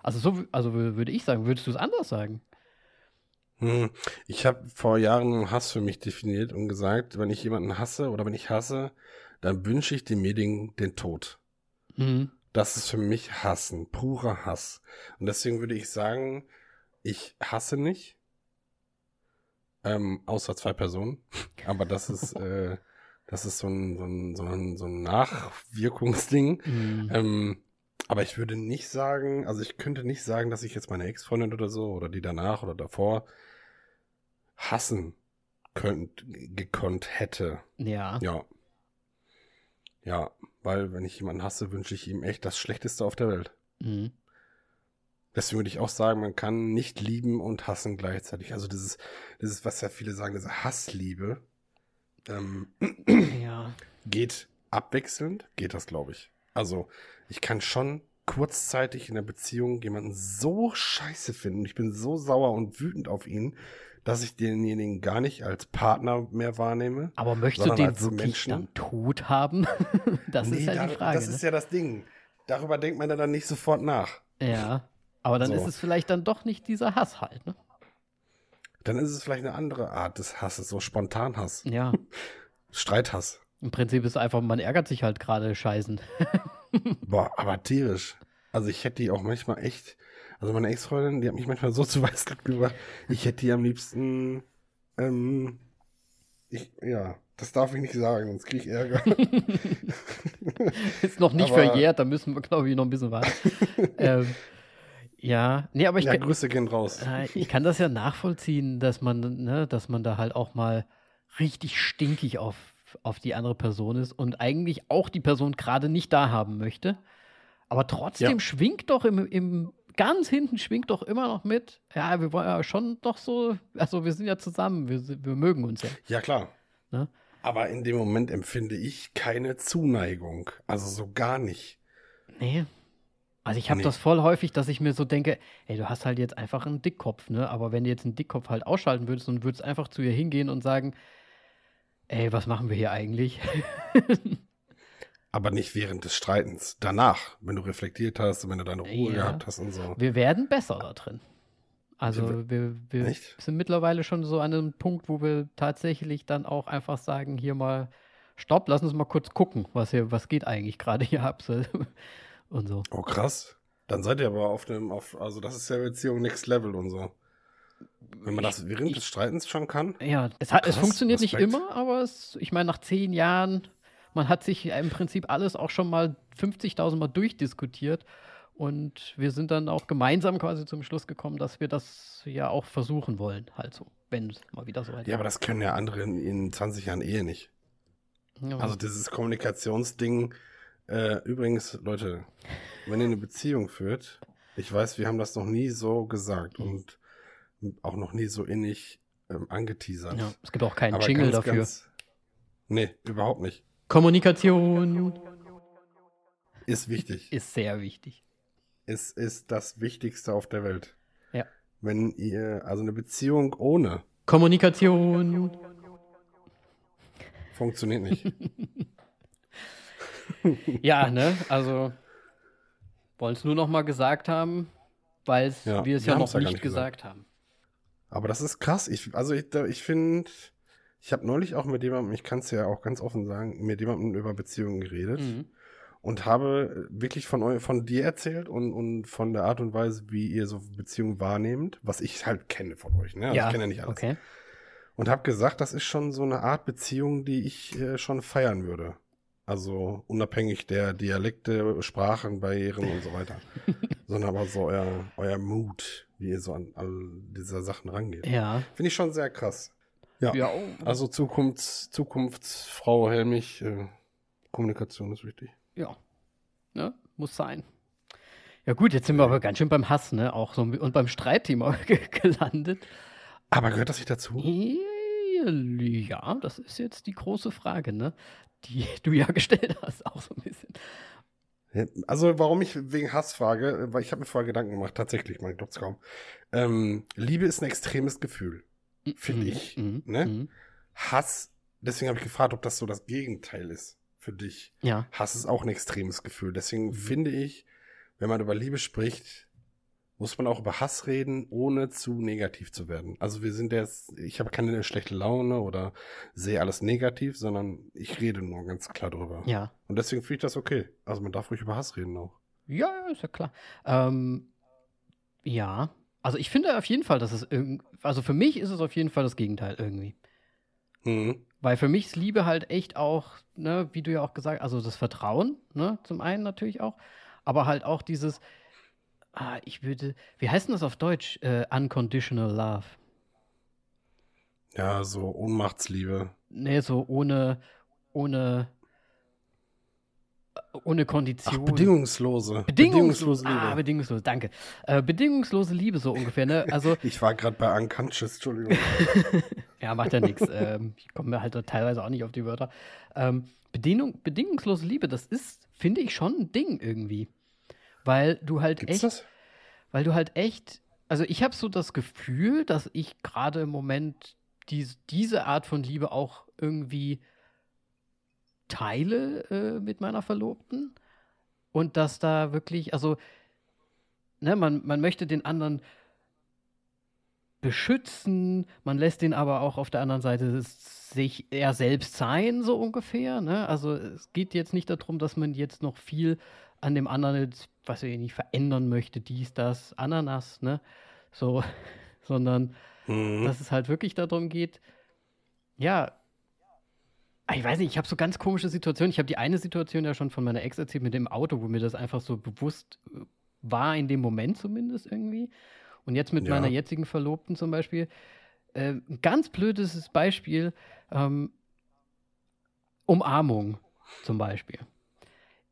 Also so, also wür- würde ich sagen, würdest du es anders sagen? Hm. Ich habe vor Jahren Hass für mich definiert und gesagt, wenn ich jemanden hasse oder wenn ich hasse, dann wünsche ich demjenigen den Tod. Mhm. Das ist für mich Hassen, purer Hass. Und deswegen würde ich sagen, ich hasse nicht. Ähm, außer zwei Personen. Aber das ist, äh, das ist so ein, so ein, so ein, so ein Nachwirkungsding. Mhm. Ähm, aber ich würde nicht sagen, also ich könnte nicht sagen, dass ich jetzt meine Ex-Freundin oder so oder die danach oder davor hassen könnt, gekonnt hätte. Ja. Ja. Ja, weil wenn ich jemanden hasse, wünsche ich ihm echt das Schlechteste auf der Welt. Mhm. Deswegen würde ich auch sagen, man kann nicht lieben und hassen gleichzeitig. Also dieses, dieses, was ja viele sagen, diese Hassliebe, ähm, Ja. geht abwechselnd, geht das, glaube ich. Also ich kann schon kurzzeitig in der Beziehung jemanden so scheiße finden. Ich bin so sauer und wütend auf ihn, dass ich denjenigen gar nicht als Partner mehr wahrnehme. Aber möchtest du den als wirklich Menschen? dann tot haben? das ist Nee, ja dar- die Frage. Das ne? ist ja das Ding. Darüber denkt man ja dann nicht sofort nach. Ja, aber dann So. ist es vielleicht dann doch nicht dieser Hass halt, ne? Dann ist es vielleicht eine andere Art des Hasses, so Spontanhass, Ja, Streithass. im Prinzip ist es einfach, man ärgert sich halt gerade scheißen. Boah, aber tierisch. Also ich hätte die auch manchmal echt, also meine Ex-Freundin, die hat mich manchmal so zu Weißglut gebracht, ich hätte die am liebsten, ähm, ich, ja, das darf ich nicht sagen, sonst kriege ich Ärger. ist noch nicht Aber- verjährt, da müssen wir, glaube ich, noch ein bisschen warten. ähm, ja, nee, aber ich, ja, kann- Grüße gehen raus. äh, ich kann das ja nachvollziehen, dass man, ne, dass man da halt auch mal richtig stinkig auf, auf die andere Person ist und eigentlich auch die Person gerade nicht da haben möchte. Aber trotzdem Ja. schwingt doch im, im ganz hinten schwingt doch immer noch mit. Ja, wir wollen ja schon doch so, also wir sind ja zusammen, wir, wir mögen uns ja. Ja, klar. Ne? Aber in dem Moment empfinde ich keine Zuneigung. Also so gar nicht. Nee. Also ich habe Nee. das voll häufig, dass ich mir so denke, ey, du hast halt jetzt einfach einen Dickkopf, ne? Aber wenn du jetzt einen Dickkopf halt ausschalten würdest und würdest einfach zu ihr hingehen und sagen, ey, was machen wir hier eigentlich? Aber nicht während des Streitens. Danach, wenn du reflektiert hast und wenn du deine Ruhe Ja. gehabt hast und so. Wir werden besser da drin. Also Wir- wir, Echt? sind mittlerweile schon so an einem Punkt, wo wir tatsächlich dann auch einfach sagen, hier mal, stopp, lass uns mal kurz gucken, was hier, was geht eigentlich gerade hier ab. Und so. Oh, krass. Dann seid ihr aber auf dem, auf, also das ist ja Beziehung Next Level und so. Wenn man das während ich- des Streitens schon kann. Ja, es, hat, es Krass, funktioniert nicht Respekt. immer, aber es, ich meine, nach zehn Jahren, man hat sich im Prinzip alles auch schon mal 50.000 Mal durchdiskutiert. Und wir sind dann auch gemeinsam quasi zum Schluss gekommen, dass wir das ja auch versuchen wollen, halt so, wenn es mal wieder so weit Ja, aber das können ja andere in, in 20 Jahren Ehe nicht. Ja, Also dieses Kommunikationsding Äh, übrigens, Leute, wenn ihr eine Beziehung führt, ich weiß, wir haben das noch nie so gesagt Mhm. und auch noch nie so innig ähm, angeteasert. Ja, es gibt auch keinen Aber Jingle ganz, dafür. Ganz, nee, überhaupt nicht. Kommunikation Ist wichtig. ist sehr wichtig. Es ist das Wichtigste auf der Welt. Ja. Wenn ihr, also eine Beziehung ohne Kommunikation. funktioniert nicht. Ja, ne? Also wollen es nur noch mal gesagt haben, weil Ja, wir es ja noch nicht gesagt. gesagt haben. Aber das ist krass. Ich, also ich, ich finde, ich habe neulich auch mit jemandem, ich kann es ja auch ganz offen sagen, mit jemandem über Beziehungen geredet Mhm. und habe wirklich von, von dir erzählt und, und von der Art und Weise, wie ihr so Beziehungen wahrnehmt, was ich halt kenne von euch. Ne? Also ich kenne ja nicht alles. Okay. Und habe gesagt, das ist schon so eine Art Beziehung, die ich äh, schon feiern würde. Also unabhängig der Dialekte, Sprachenbarrieren und so weiter. Sondern aber so euer, euer Mut, wie ihr so an all diese Sachen rangeht. Ja. Finde ich schon sehr krass. Ja. Ja. Also Zukunfts, Zukunftsfrau Helmich, äh, Kommunikation ist wichtig. Ja. Ne? Muss sein. Ja gut, jetzt sind wir aber ganz schön beim Hass, ne? Auch so und beim Streitthema ge- gelandet. Aber gehört das nicht dazu? Ja, das ist jetzt die große Frage, ne? Die du ja gestellt hast, auch so ein bisschen. Also warum ich wegen Hass frage, weil ich habe mir vorher Gedanken gemacht, tatsächlich, man glaubt es kaum. Ähm, Liebe ist ein extremes Gefühl, finde Mhm, ich. mhm, Ne? mhm. Hass, deswegen habe ich gefragt, ob das so das Gegenteil ist für dich. Ja. Hass ist auch ein extremes Gefühl. Deswegen Mhm. finde ich, wenn man über Liebe spricht, muss man auch über Hass reden, ohne zu negativ zu werden. Also wir sind jetzt, ich habe keine schlechte Laune oder sehe alles negativ, sondern ich rede nur ganz klar drüber. Ja. Und deswegen finde ich das okay. Also man darf ruhig über Hass reden auch. Ja, ja, ist ja klar. Ähm, ja, also ich finde auf jeden Fall, dass es irgendwie, also für mich ist es auf jeden Fall das Gegenteil irgendwie. Mhm. Weil für mich ist Liebe halt echt auch, ne, wie du ja auch gesagt also das Vertrauen, ne, zum einen natürlich auch, aber halt auch dieses, ah, ich würde, wie heißt denn das auf Deutsch? Äh, unconditional Love. Ja, so Ohnmachtsliebe. Ne, so ohne, ohne, ohne Ach, Kondition. bedingungslose. Bedingungslose, Liebe. Ah, bedingungslose, danke. Äh, bedingungslose Liebe so ungefähr, ne? Also, ich war gerade bei Unconscious, Entschuldigung. ja, macht ja nichts. Ähm, ich komme mir halt teilweise auch nicht auf die Wörter. Ähm, Bedingung, bedingungslose Liebe, das ist, finde ich, schon ein Ding irgendwie. Weil du halt Gibt's echt, das? weil du halt echt, also ich habe so das Gefühl, dass ich gerade im Moment dies, diese Art von Liebe auch irgendwie teile äh, mit meiner Verlobten. Und dass da wirklich, also, ne, man, man möchte den anderen beschützen, man lässt den aber auch auf der anderen Seite sich eher selbst sein, so ungefähr. Ne? Also es geht jetzt nicht darum, dass man jetzt noch viel an dem anderen jetzt, was ich nicht verändern möchte, dies, das, Ananas, ne? So, sondern Mhm. dass es halt wirklich darum geht, ja, ich weiß nicht, ich habe so ganz komische Situationen. Ich habe die eine Situation ja schon von meiner Ex erzählt mit dem Auto, wo mir das einfach so bewusst äh, war, in dem Moment zumindest irgendwie. Und jetzt mit Ja. meiner jetzigen Verlobten zum Beispiel. Äh, ein ganz blödes Beispiel, ähm, Umarmung zum Beispiel.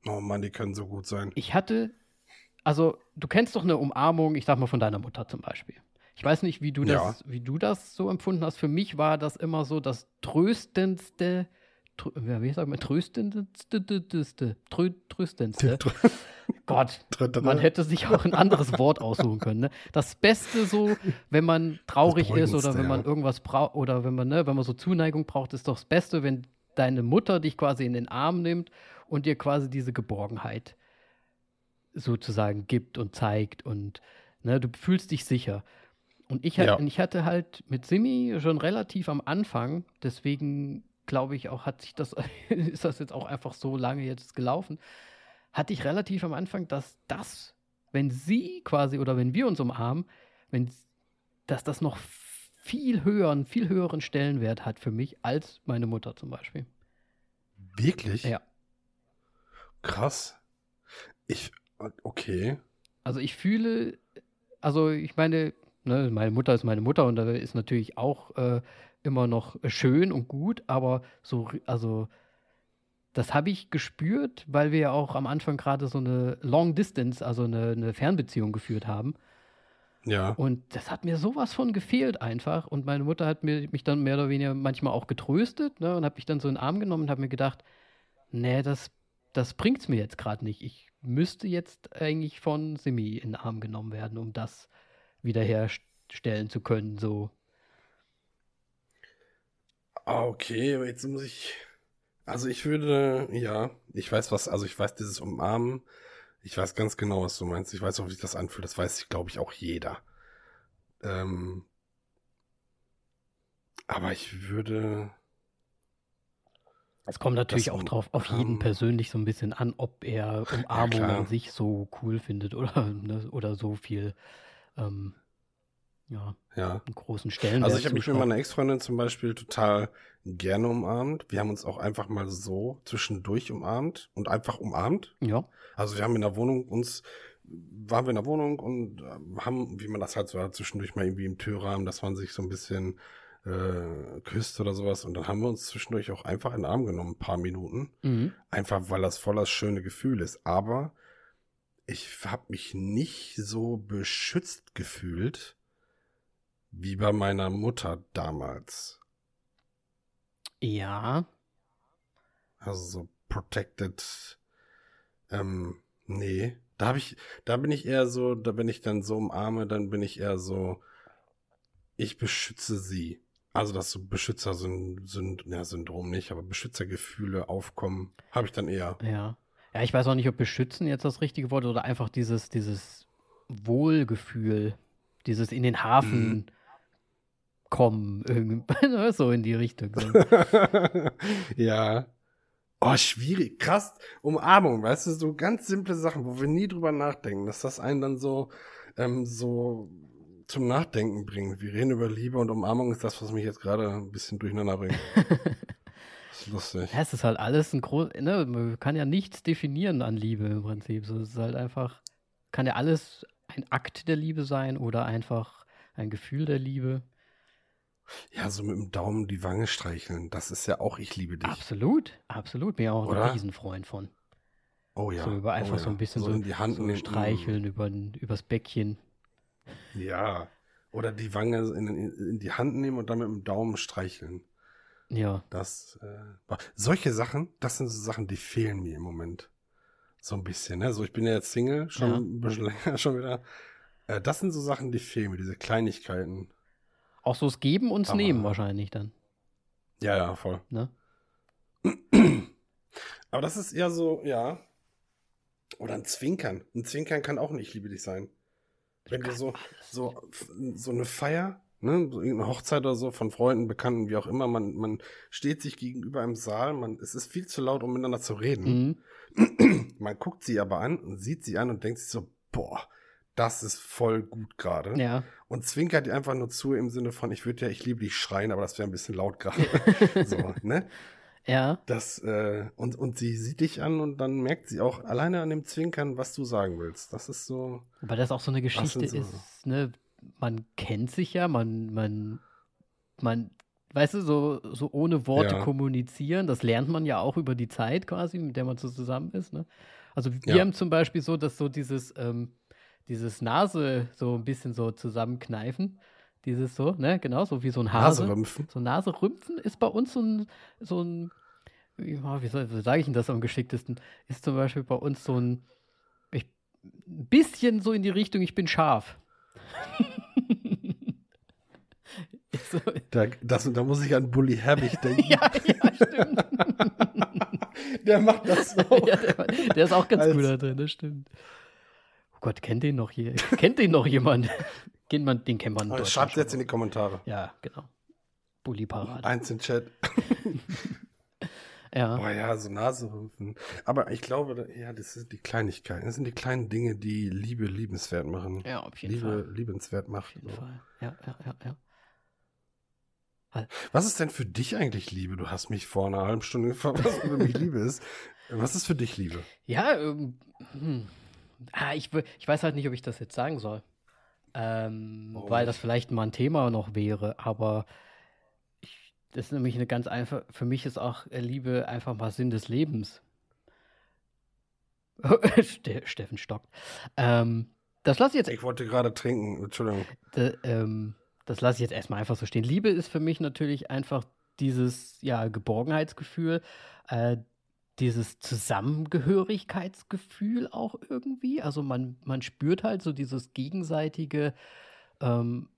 Oh Mann, die können so gut sein. Ich hatte, also du kennst doch eine Umarmung, ich sag mal von deiner Mutter zum Beispiel. Ich weiß nicht, wie du das, Ja. wie du das so empfunden hast. Für mich war das immer so das tröstendste, wie sagt man, tröstendste, trö, tröstendste. Gott, man hätte sich auch ein anderes Wort aussuchen können. Ne? Das Beste so, wenn man traurig ist oder wenn man irgendwas braucht oder wenn man, ne, wenn man so Zuneigung braucht, ist doch das Beste, wenn deine Mutter dich quasi in den Arm nimmt und dir quasi diese Geborgenheit sozusagen gibt und zeigt und ne, du fühlst dich sicher. Und ich, Ja. und ich hatte halt mit Simi schon relativ am Anfang, deswegen glaube ich auch, hat sich das, ist das jetzt auch einfach so lange jetzt gelaufen, hatte ich relativ am Anfang, dass das, wenn sie quasi oder wenn wir uns umarmen, wenn, dass das noch viel höher, einen viel höheren Stellenwert hat für mich als meine Mutter zum Beispiel. Wirklich? Ja. Krass. Ich, okay. Also ich fühle, also ich meine, ne, meine Mutter ist meine Mutter und da ist natürlich auch äh, immer noch schön und gut, aber so, also das habe ich gespürt, weil wir ja auch am Anfang gerade so eine Long Distance, also eine, eine Fernbeziehung geführt haben. Ja. Und das hat mir sowas von gefehlt einfach. Und meine Mutter hat mir, mich dann mehr oder weniger manchmal auch getröstet ne, und hat mich dann so in den Arm genommen und hat mir gedacht, nee, das, das bringt's mir jetzt gerade nicht. Ich müsste jetzt eigentlich von Simi in den Arm genommen werden, um das wiederherstellen zu können. So. Ah, Okay, aber jetzt muss ich. Also ich würde, ja, ich weiß was, also ich weiß dieses Umarmen, ich weiß ganz genau, was du meinst. Ich weiß auch, wie sich das anfühlt. Das weiß, glaube ich, auch jeder. Ähm, aber ich würde. Es kommt natürlich auch drauf, auf jeden persönlich so ein bisschen an, ob er Umarmung klar. an sich so cool findet oder, ne, oder so viel, ähm, ja, Ja. einen großen Stellenwert Also ich habe mich mit meiner Ex-Freundin zum Beispiel total gerne umarmt. Wir haben uns auch einfach mal so zwischendurch umarmt und einfach umarmt. Ja, Also wir haben in der Wohnung uns, waren wir in der Wohnung und äh, haben, wie man das halt so hat, zwischendurch mal irgendwie im Türrahmen, dass man sich so ein bisschen äh, küsst oder sowas. Und dann haben wir uns zwischendurch auch einfach in den Arm genommen, ein paar Minuten. mhm. Einfach weil das voll das schöne Gefühl ist. Aber ich habe mich nicht so beschützt gefühlt wie bei meiner Mutter damals. ja, Also so protected. Ähm, nee. Da habe ich, da bin ich eher so, da bin ich dann so umarme, dann bin ich eher so, ich beschütze sie. Also das so Beschützer-Syndrom, nicht, aber Beschützergefühle aufkommen, habe ich dann eher. ja. Ja, ich weiß auch nicht, ob beschützen jetzt das richtige Wort oder einfach dieses, dieses Wohlgefühl, dieses in den Hafen Mhm. Kommen, irgendwie, so in die Richtung. Ja. Oh, schwierig. Krass. Umarmung, weißt du, so ganz simple Sachen, wo wir nie drüber nachdenken, dass das einen dann so, ähm, so zum Nachdenken bringt. Wir reden über Liebe und Umarmung ist das, was mich jetzt gerade ein bisschen durcheinander bringt. Das ist lustig. Ja, es ist halt alles ein groß, ne, man kann ja nichts definieren an Liebe im Prinzip. So, es ist halt einfach, kann ja alles ein Akt der Liebe sein oder einfach ein Gefühl der Liebe. Ja, so mit dem Daumen die Wange streicheln, das ist ja auch ich liebe dich. Absolut, absolut. Bin ja auch Oder? ein Riesenfreund von. Oh ja. so über einfach oh so ja. ein bisschen so, in die Hand so nehmen. streicheln über, übers Bäckchen. Ja. Oder die Wange in, in, in die Hand nehmen und dann mit dem Daumen streicheln. Ja, Das, äh, solche Sachen, das sind so Sachen, die fehlen mir im Moment. So ein bisschen, ne? So, ich bin ja jetzt Single, schon Ja. ein bisschen länger schon wieder. Äh, das sind so Sachen, die fehlen mir, diese Kleinigkeiten. Auch so das Geben und Nehmen wahrscheinlich dann. Ja, ja, voll. Ne? Aber das ist eher so, ja. Oder ein Zwinkern. Ein Zwinkern kann auch ein Ich liebe dich sein. Wenn du so, so, so eine Feier, ne, so irgendeine Hochzeit oder so von Freunden, Bekannten, wie auch immer, man, man steht sich gegenüber im Saal, man, es ist viel zu laut, um miteinander zu reden. Mhm. Man guckt sie aber an und sieht sie an und denkt sich so, boah, das ist voll gut gerade. Ja, Und zwinkert ihr einfach nur zu im Sinne von, ich würde ja, ich liebe dich schreien, aber das wäre ein bisschen laut gerade. so, ne? ja, Das, äh, und, und sie sieht dich an und dann merkt sie auch alleine an dem Zwinkern, was du sagen willst. Das ist so. weil das auch so eine Geschichte so- ist, ne? Man kennt sich ja, man, man, man, weißt du, so, so ohne Worte Ja. kommunizieren, das lernt man ja auch über die Zeit quasi, mit der man so zusammen ist, ne? Also wir Ja. haben zum Beispiel so, dass so dieses, ähm, dieses Nase so ein bisschen so zusammenkneifen, dieses so, ne, genau, so wie so ein Hase. Naserümpfen. So Naserümpfen ist bei uns so ein, so ein ja, wie, soll- wie sage ich denn das am geschicktesten? Ist zum Beispiel bei uns so ein, ich, ein bisschen so in die Richtung, ich bin scharf. So, Da, das, da muss ich an Bully Herbig denken. ja, ja, stimmt. Der macht das auch. ja, der, der ist auch ganz Als- gut da drin, das stimmt. Gott, kennt den noch hier? kennt den noch jemand? Kennt man, den kennt man. Deutschland Schreibt jetzt in die Kommentare. Ja, genau. Bulli-Parade. Eins in Chat. Ja. Boah, ja, so Naserümpfen. Aber ich glaube, ja, das sind die Kleinigkeiten. Das sind die kleinen Dinge, die Liebe liebenswert machen. ja, auf jeden Liebe Fall. liebenswert macht. Auf jeden so. Fall. Ja, ja, ja, ja. Was ist denn für dich eigentlich Liebe? Du hast mich vor einer halben Stunde gefragt, was für mich Liebe ist. Was ist für dich Liebe? Ja, ähm, hm. Ah, ich, ich weiß halt nicht, ob ich das jetzt sagen soll. Ähm, Warum weil das vielleicht mal ein Thema noch wäre, aber ich das ist nämlich eine ganz einfach, für mich ist auch äh, Liebe einfach mal Sinn des Lebens. Ste Steffen stockt. Ähm, das lasse ich jetzt. Ich wollte gerade trinken, Entschuldigung. De, ähm, das lasse ich jetzt erstmal einfach so stehen. Liebe ist für mich natürlich einfach dieses ja, Geborgenheitsgefühl, äh, dieses Zusammengehörigkeitsgefühl auch irgendwie. Also man, man spürt halt so dieses gegenseitige, ähm,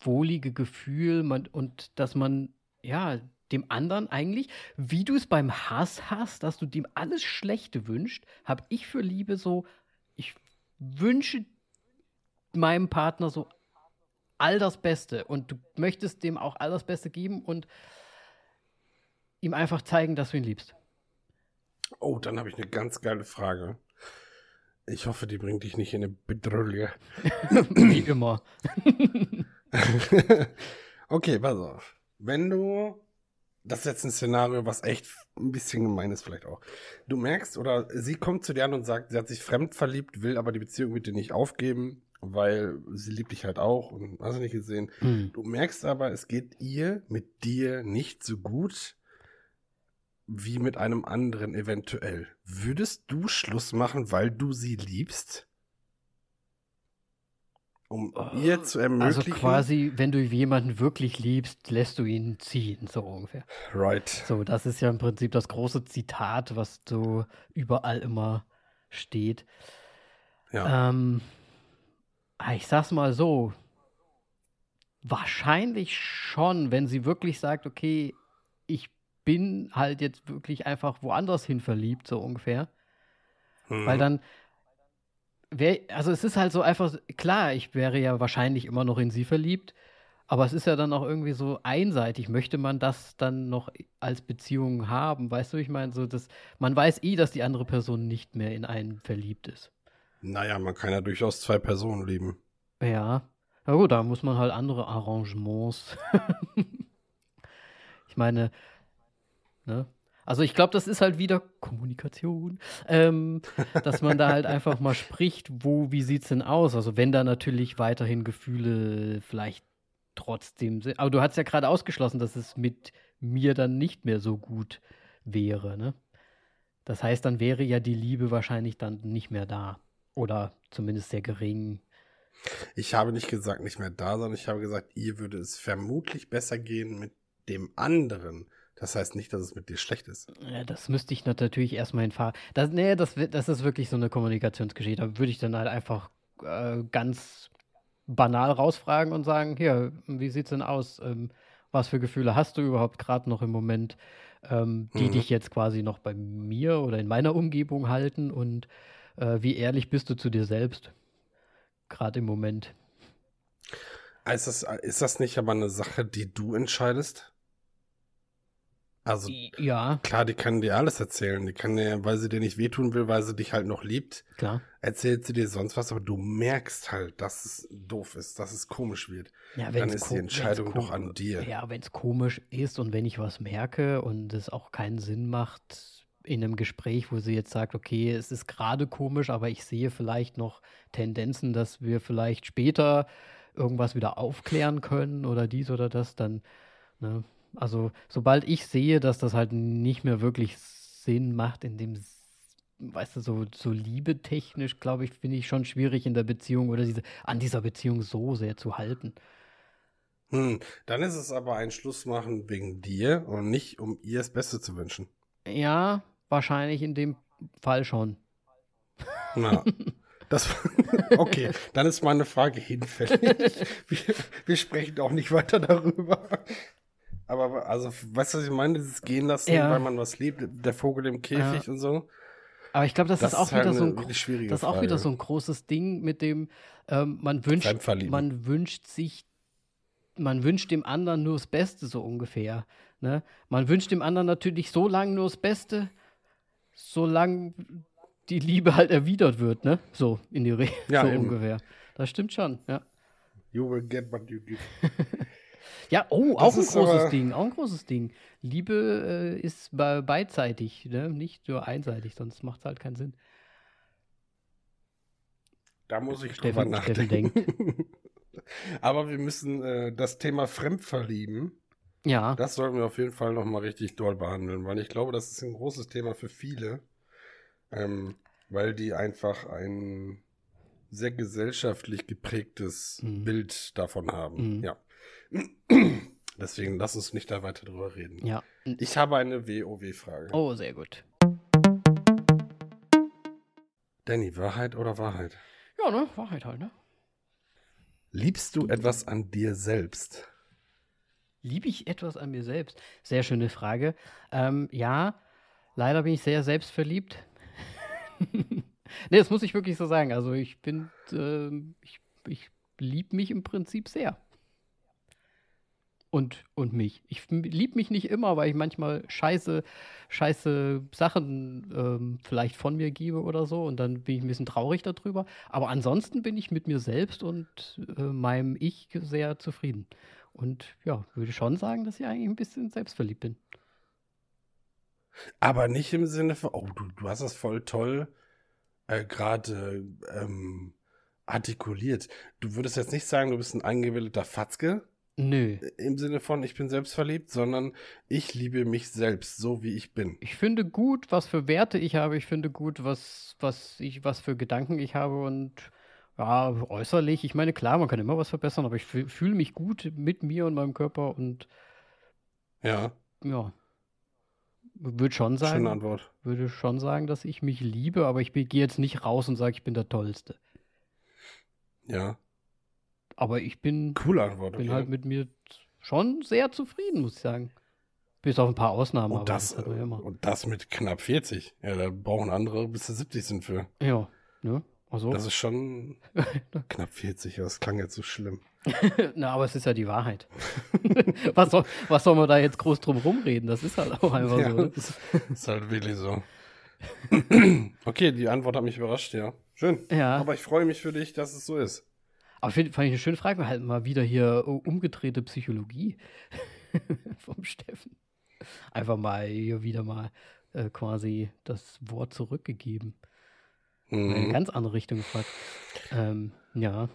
wohlige Gefühl man, und dass man ja dem anderen eigentlich, wie du es beim Hass hast, dass du dem alles Schlechte wünscht, habe ich für Liebe so, ich wünsche meinem Partner so all das Beste und du möchtest dem auch all das Beste geben und ihm einfach zeigen, dass du ihn liebst. Oh, dann habe ich eine ganz geile Frage. Ich hoffe, die bringt dich nicht in eine Bedrohung. Wie immer. okay, pass auf. Wenn du, das ist jetzt ein Szenario, was echt ein bisschen gemein ist vielleicht auch. Du merkst oder sie kommt zu dir an und sagt, sie hat sich fremd verliebt, will aber die Beziehung mit dir nicht aufgeben, weil sie liebt dich halt auch und hast du nicht gesehen. Hm. Du merkst aber, es geht ihr mit dir nicht so gut wie mit einem anderen eventuell. Würdest du Schluss machen, weil du sie liebst? Um ihr zu Also ermöglichen. quasi, wenn du jemanden wirklich liebst, lässt du ihn ziehen, so ungefähr. Right. So, das ist ja im Prinzip das große Zitat, was so überall immer steht. Ja. Ähm, ich sag's mal so. Wahrscheinlich schon, wenn sie wirklich sagt, okay, bin halt jetzt wirklich einfach woanders hin verliebt, so ungefähr. Mhm. Weil dann wär, also es ist halt so einfach, klar, ich wäre ja wahrscheinlich immer noch in sie verliebt, aber es ist ja dann auch irgendwie so einseitig. Möchte man das dann noch als Beziehung haben? Weißt du, ich meine, so, dass man weiß eh, dass die andere Person nicht mehr in einen verliebt ist. Naja, man kann ja durchaus zwei Personen lieben. Ja. Na gut, da muss man halt andere Arrangements. ich meine, ne? Also ich glaube, das ist halt wieder Kommunikation, ähm, dass man da halt einfach mal spricht, wo, wie sieht's denn aus? Also wenn da natürlich weiterhin Gefühle vielleicht trotzdem sind. Aber du hast ja gerade ausgeschlossen, dass es mit mir dann nicht mehr so gut wäre, ne? Das heißt, dann wäre ja die Liebe wahrscheinlich dann nicht mehr da. Oder zumindest sehr gering. Ich habe nicht gesagt, nicht mehr da, sondern ich habe gesagt, ihr würde es vermutlich besser gehen mit dem anderen. Das heißt nicht, dass es mit dir schlecht ist. Ja, das müsste ich natürlich erstmal in Fahr. Das, nee, das, das ist wirklich so eine Kommunikationsgeschichte. Da würde ich dann halt einfach äh, ganz banal rausfragen und sagen: Hier, wie sieht's denn aus? Ähm, was für Gefühle hast du überhaupt gerade noch im Moment, ähm, die Mhm. dich jetzt quasi noch bei mir oder in meiner Umgebung halten? Und äh, wie ehrlich bist du zu dir selbst? Gerade im Moment. Ist das, ist das nicht aber eine Sache, die du entscheidest? Also Ja, klar, die kann dir alles erzählen. Die kann dir, weil sie dir nicht wehtun will, weil sie dich halt noch liebt, klar. erzählt sie dir sonst was, aber du merkst halt, dass es doof ist, dass es komisch wird. Ja, Dann ist die Entscheidung doch an dir. Ja, wenn es komisch ist und wenn ich was merke und es auch keinen Sinn macht in einem Gespräch, wo sie jetzt sagt, okay, es ist gerade komisch, aber ich sehe vielleicht noch Tendenzen, dass wir vielleicht später irgendwas wieder aufklären können oder dies oder das, dann, ne? Also, sobald ich sehe, dass das halt nicht mehr wirklich Sinn macht, in dem, weißt du, so, so liebetechnisch, glaube ich, finde ich schon schwierig in der Beziehung oder diese, an dieser Beziehung so sehr zu halten. Hm, dann ist es aber ein Schlussmachen wegen dir und nicht, um ihr das Beste zu wünschen. Ja, wahrscheinlich in dem Fall schon. Na, das, okay, dann ist meine Frage hinfällig. Wir, wir sprechen auch nicht weiter darüber. Aber also, weißt du, was ich meine? Dieses Gehen lassen, Ja. weil man was liebt, der Vogel im Käfig und so. Aber ich glaube, das, Das ist auch halt wieder so ein, das ist auch wieder so ein großes Ding mit dem, ähm, man wünscht, man wünscht sich, man wünscht dem anderen nur das Beste, so ungefähr. Ne? Man wünscht dem anderen natürlich so lange nur das Beste, solange die Liebe halt erwidert wird, ne? So in die Regel, Ja, so eben. ungefähr. Das stimmt schon, ja. You will get what you give. Ja, oh, Das auch ein großes aber- Ding, auch ein großes Ding. Liebe äh, ist be beidseitig, ne? nicht nur einseitig, sonst macht es halt keinen Sinn. Da muss ich Steffen- drüber nachdenken. Aber wir müssen äh, das Thema Fremdverlieben Ja. Das sollten wir auf jeden Fall nochmal richtig doll behandeln, weil ich glaube, das ist ein großes Thema für viele, ähm, weil die einfach ein sehr gesellschaftlich geprägtes Mhm. Bild davon haben. Mhm. Ja. Deswegen lass uns nicht da weiter drüber reden. Ja. Ich habe eine WoW-Frage. Oh, sehr gut. Danny, Wahrheit oder Wahrheit? Ja, ne? Wahrheit halt, ne? Liebst du etwas an dir selbst? Liebe ich etwas an mir selbst? Sehr schöne Frage. Ähm, ja, leider bin ich sehr selbstverliebt. nee, das muss ich wirklich so sagen. Also ich bin, ähm, ich, ich liebe mich im Prinzip sehr. Und, und mich. Ich liebe mich nicht immer, weil ich manchmal scheiße, scheiße Sachen ähm, vielleicht von mir gebe oder so und dann bin ich ein bisschen traurig darüber. Aber ansonsten bin ich mit mir selbst und äh, meinem Ich sehr zufrieden. Und ja, würde schon sagen, dass ich eigentlich ein bisschen selbstverliebt bin. Aber nicht im Sinne von, oh, du, du hast das voll toll äh, gerade ähm, artikuliert. Du würdest jetzt nicht sagen, du bist ein eingebildeter Fatzke Nö. im Sinne von, ich bin selbstverliebt, sondern ich liebe mich selbst, so wie ich bin. Ich finde gut, was für Werte ich habe. Ich finde gut, was, was ich, was für Gedanken ich habe und ja, äußerlich. Ich meine, klar, man kann immer was verbessern, aber ich fühl- fühle mich gut mit mir und meinem Körper und Ja, ja, würde schon schöne sagen, Antwort. würde schon sagen, dass ich mich liebe, aber ich gehe jetzt nicht raus und sage, ich bin der Tollste. Ja, Aber ich bin, coole Antwort. bin okay. halt mit mir schon sehr zufrieden, muss ich sagen. Bis auf ein paar Ausnahmen, und, das, man ja immer. und das mit knapp 40. Ja, da brauchen andere bis sie 70 sind für. Ja, ne? Also, Das ist schon knapp 40. Das klang jetzt so schlimm. na, aber es ist ja die Wahrheit. was, soll, was soll man da jetzt groß drum rumreden? Das ist halt auch einfach Ja, so. Ne? das ist halt wirklich so. okay, die Antwort hat mich überrascht, ja. Schön. Ja. Aber ich freue mich für dich, dass es so ist. Aber find, fand ich eine schöne Frage. Halt mal wieder hier uh, umgedrehte Psychologie vom Steffen. Einfach mal hier wieder mal äh, quasi das Wort zurückgegeben. In eine Mhm. ganz andere Richtung gefragt. Ähm, ja.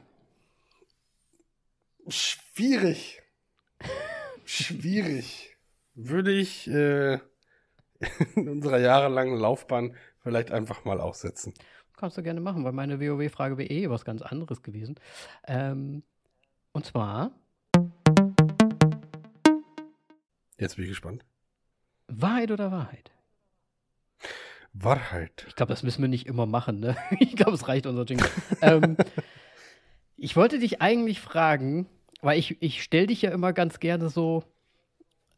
Schwierig. Schwierig. Würde ich äh, in unserer jahrelangen Laufbahn vielleicht einfach mal aufsetzen. Kannst du gerne machen, weil meine WoW-Frage wäre eh was ganz anderes gewesen. Ähm, und zwar, Jetzt bin ich gespannt. Wahrheit oder Wahrheit? Wahrheit. Ich glaube, das müssen wir nicht immer machen, ne? Ich glaube, es reicht unser Jingle. ähm, ich wollte dich eigentlich fragen, weil ich, ich stelle dich ja immer ganz gerne so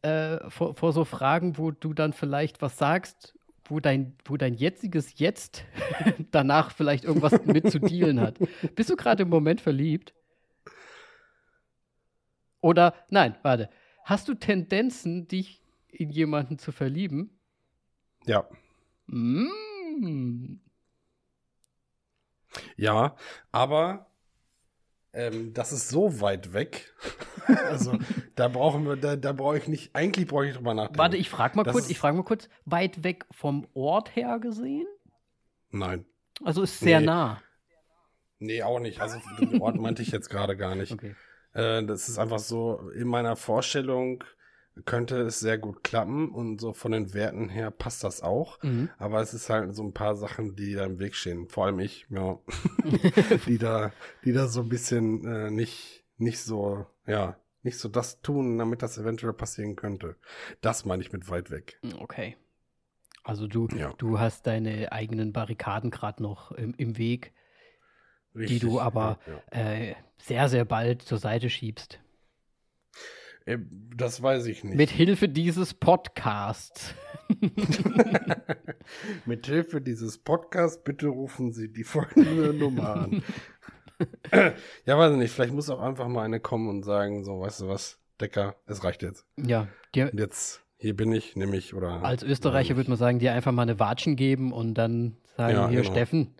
äh, vor, vor so Fragen, wo du dann vielleicht was sagst, wo dein, wo dein jetziges Jetzt danach vielleicht irgendwas mit zu dealen hat. Bist du gerade im Moment verliebt? Oder, nein, warte. Hast du Tendenzen, dich in jemanden zu verlieben? Ja. Mm. Ja, aber ähm, das ist so weit weg. also da brauchen wir, da, da brauche ich nicht, eigentlich brauche ich drüber nachdenken. Warte, ich frage mal Das kurz, ich frage mal kurz, weit weg vom Ort her gesehen? Nein. Also ist sehr Nee. nah. Nee, auch nicht. Also den Ort meinte ich jetzt gerade gar nicht. Okay. Äh, das ist einfach so, in meiner Vorstellung könnte es sehr gut klappen und so von den Werten her passt das auch. Mhm. Aber es ist halt so ein paar Sachen, die da im Weg stehen. Vor allem ich, ja. die da, die da so ein bisschen äh, nicht, nicht so, ja, nicht so das tun, damit das eventuell passieren könnte. Das meine ich mit weit weg. Okay. Also du, Ja. du hast deine eigenen Barrikaden gerade noch im, im Weg, die du Richtig, aber ja, ja. äh, sehr, sehr bald zur Seite schiebst. Äh, Das weiß ich nicht. Mit Hilfe dieses Podcasts. Mit Hilfe dieses Podcasts bitte rufen Sie die folgende Nummer an. ja, weiß ich nicht. Vielleicht muss auch einfach mal eine kommen und sagen, so, weißt du was, Decker, es reicht jetzt. Ja, dir, jetzt, hier bin ich, nehme ich oder. als Österreicher würde man sagen, dir einfach mal eine Watschen geben und dann sagen, Ja, hier, genau. Steffen,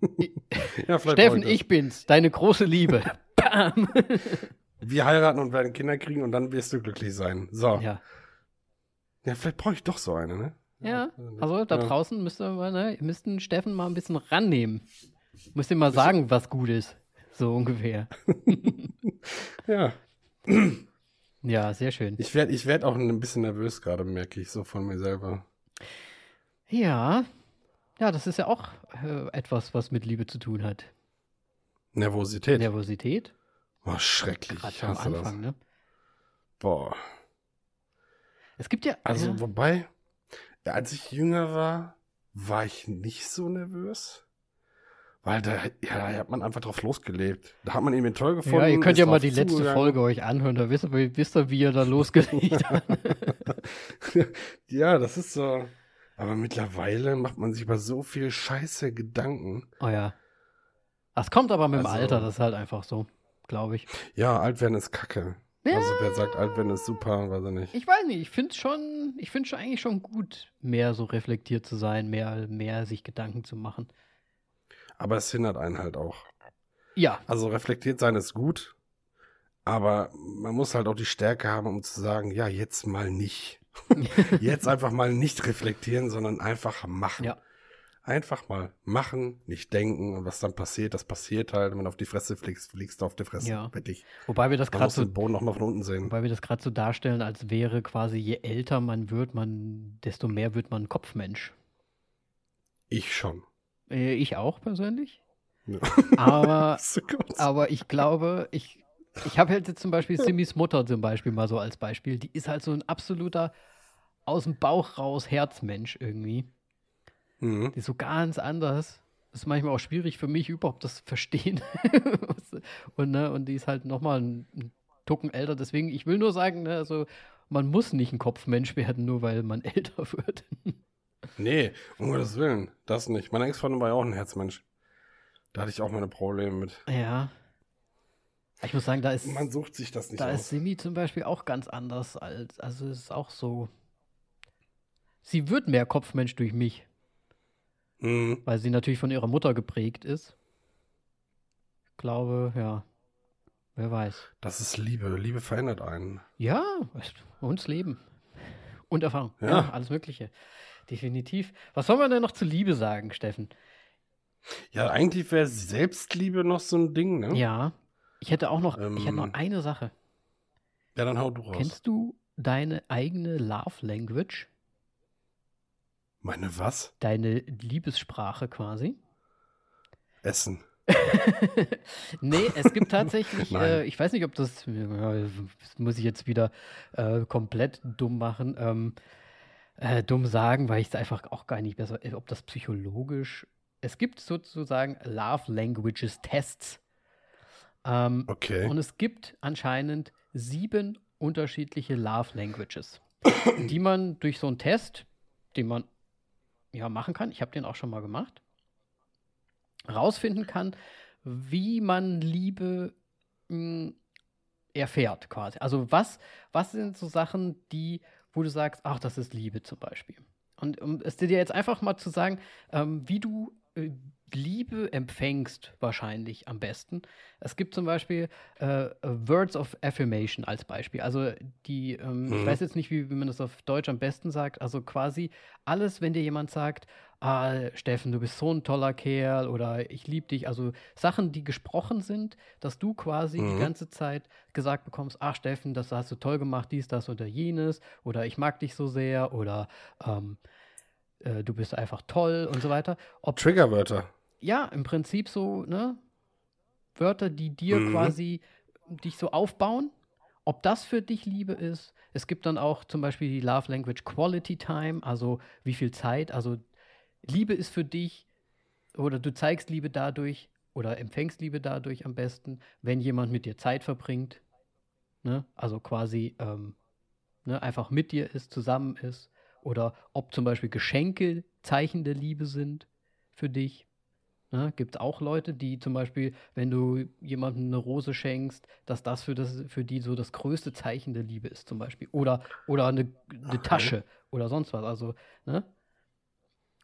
ja, Steffen, ich bin's, deine große Liebe. Bam. Wir heiraten und werden Kinder kriegen und dann wirst du glücklich sein. So. Ja, Ja. vielleicht brauche ich doch so eine, ne? Ja, also da Ja. draußen müsste man, ne, müssten Steffen mal ein bisschen rannehmen. Müsst ihr mal sagen, was gut ist. So ungefähr. Ja. Ja, sehr schön. Ich werde ich werd auch ein bisschen nervös gerade, merke ich so von mir selber. Ja, ja, das ist ja auch äh, etwas, was mit Liebe zu tun hat. Nervosität. Nervosität. Oh, schrecklich. Gerade Ich am hasse Anfang, das. ne? Boah. Es gibt ja. Also, ja, wobei, als ich jünger war, war ich nicht so nervös. Weil da, ja, da hat man einfach drauf losgelebt. Da hat man ihn toll gefunden. ja, ihr könnt ja mal die letzte zugegangen. Folge euch anhören, da wisst ihr, wisst ihr wie ihr da losgelegt habt. ja, das ist so. Aber mittlerweile macht man sich über so viel Scheiße Gedanken. Oh ja. Das kommt aber mit dem Also- Alter, das ist halt einfach so, glaube ich. Ja, alt werden ist Kacke. Ja. Also wer sagt, alt werden ist super, weiß ich nicht. Ich weiß nicht, ich finde es schon, ich finde schon eigentlich schon gut, mehr so reflektiert zu sein, mehr, mehr sich Gedanken zu machen. Aber es hindert einen halt auch. Ja, Also reflektiert sein ist gut, aber man muss halt auch die Stärke haben, um zu sagen, ja, jetzt mal nicht. jetzt einfach mal nicht reflektieren, sondern einfach machen. Ja. Einfach mal machen, nicht denken und was dann passiert, das passiert halt. Wenn du auf die Fresse fliegst, fliegst du auf die Fresse. Ja. Fertig. wobei wir das Man gerade so, den Boden noch mal von unten sehen. wobei wir das gerade so darstellen, als wäre quasi je älter man wird, man, desto mehr wird man Kopfmensch. Ich schon. Äh, ich auch persönlich. Ja. Aber, aber ich glaube, ich, ich habe halt jetzt zum Beispiel Simis Mutter zum Beispiel mal so als Beispiel. Die ist halt so ein absoluter aus dem Bauch raus Herzmensch irgendwie. Mhm. Die ist so ganz anders. Das ist manchmal auch schwierig für mich, überhaupt das zu verstehen. und, ne, und die ist halt nochmal ein, ein Tucken älter. Deswegen, ich will nur sagen, ne, also, man muss nicht ein Kopfmensch werden, nur weil man älter wird. Nee, um Gottes Willen. Das nicht. Meine Ex-Freundin war ja auch ein Herzmensch. Da hatte ich auch meine Probleme mit. ja. Ich muss sagen, da ist, Man sucht sich das nicht da ist aus. Simi zum Beispiel auch ganz anders als, also es ist auch so. Sie wird mehr Kopfmensch durch mich, Mhm. weil sie natürlich von ihrer Mutter geprägt ist. Ich glaube, ja. Wer weiß. Das ist Liebe. Liebe verändert einen. Ja, uns Leben. Und Erfahrung. Ja. Ja. alles Mögliche. Definitiv. Was soll man denn noch zu Liebe sagen, Steffen? Ja, eigentlich wäre Selbstliebe noch so ein Ding, ne? Ja. Ich hätte auch noch, ich hätte noch Ähm, eine Sache. Ja, dann hau du raus. Kennst du deine eigene Love Language? Meine was? Deine Liebessprache quasi? Essen. nee, es gibt tatsächlich, äh, ich weiß nicht, ob das, das muss ich jetzt wieder äh, komplett dumm machen, ähm, äh, dumm sagen, weil ich es einfach auch gar nicht besser, äh, ob das psychologisch, es gibt sozusagen Love Languages Tests. Ähm, Okay. und es gibt anscheinend sieben unterschiedliche Love Languages, die man durch so einen Test, den man ja machen kann, ich habe den auch schon mal gemacht, rausfinden kann, wie man Liebe mh, erfährt quasi. Also was, was sind so Sachen, die, wo du sagst, ach, das ist Liebe zum Beispiel. Und um es dir jetzt einfach mal zu sagen, ähm, wie du Liebe empfängst, wahrscheinlich am besten. Es gibt zum Beispiel äh, Words of Affirmation als Beispiel. Also die, ähm, ich Mhm. weiß jetzt nicht, wie, wie man das auf Deutsch am besten sagt. Also quasi alles, wenn dir jemand sagt, ah, Steffen, du bist so ein toller Kerl oder ich liebe dich. Also Sachen, die gesprochen sind, dass du quasi die Mhm. ganze Zeit gesagt bekommst, ach Steffen, das hast du toll gemacht, dies, das oder jenes oder ich mag dich so sehr oder ähm, äh, du bist einfach toll und so weiter. Ob Triggerwörter. ja, im Prinzip so, ne? Wörter, die dir Mhm. quasi dich so aufbauen. Ob das für dich Liebe ist. Es gibt dann auch zum Beispiel die Love Language Quality Time, also wie viel Zeit. Also Liebe ist für dich oder du zeigst Liebe dadurch oder empfängst Liebe dadurch am besten, wenn jemand mit dir Zeit verbringt. Ne? Also quasi ähm, ne, einfach mit dir ist, zusammen ist. Oder ob zum Beispiel Geschenke Zeichen der Liebe sind für dich. Ne, Gibt es auch Leute, die zum Beispiel, wenn du jemandem eine Rose schenkst, dass das für, das für die so das größte Zeichen der Liebe ist, zum Beispiel. Oder, oder eine, eine. Tasche oder sonst was. Also, ne?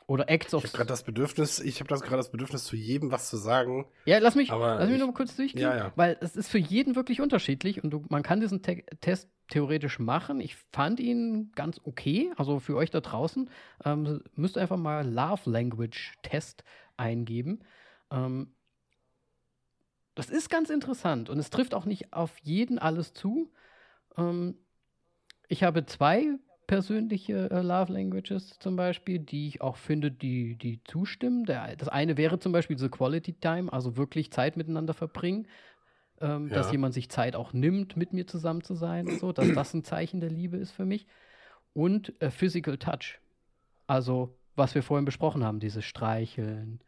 Oder Acts of. Ich habe gerade das Bedürfnis, ich habe das gerade das Bedürfnis, zu jedem was zu sagen. Ja, lass mich, lass mich ich- noch mal kurz durchgehen, Ja, ja. weil es ist für jeden wirklich unterschiedlich und du, man kann diesen Te Test theoretisch machen. Ich fand ihn ganz okay, also für euch da draußen ähm, müsst ihr einfach mal Love Language Test eingeben. Ähm, das ist ganz interessant und es trifft auch nicht auf jeden alles zu. Ähm, ich habe zwei persönliche äh, Love Languages zum Beispiel, die ich auch finde, die, die zustimmen. Der, das eine wäre zum Beispiel so Quality Time, also wirklich Zeit miteinander verbringen. Ähm, Ja. Dass jemand sich Zeit auch nimmt, mit mir zusammen zu sein und so, dass das ein Zeichen der Liebe ist für mich. Und äh, Physical Touch. Also, was wir vorhin besprochen haben, dieses Streicheln,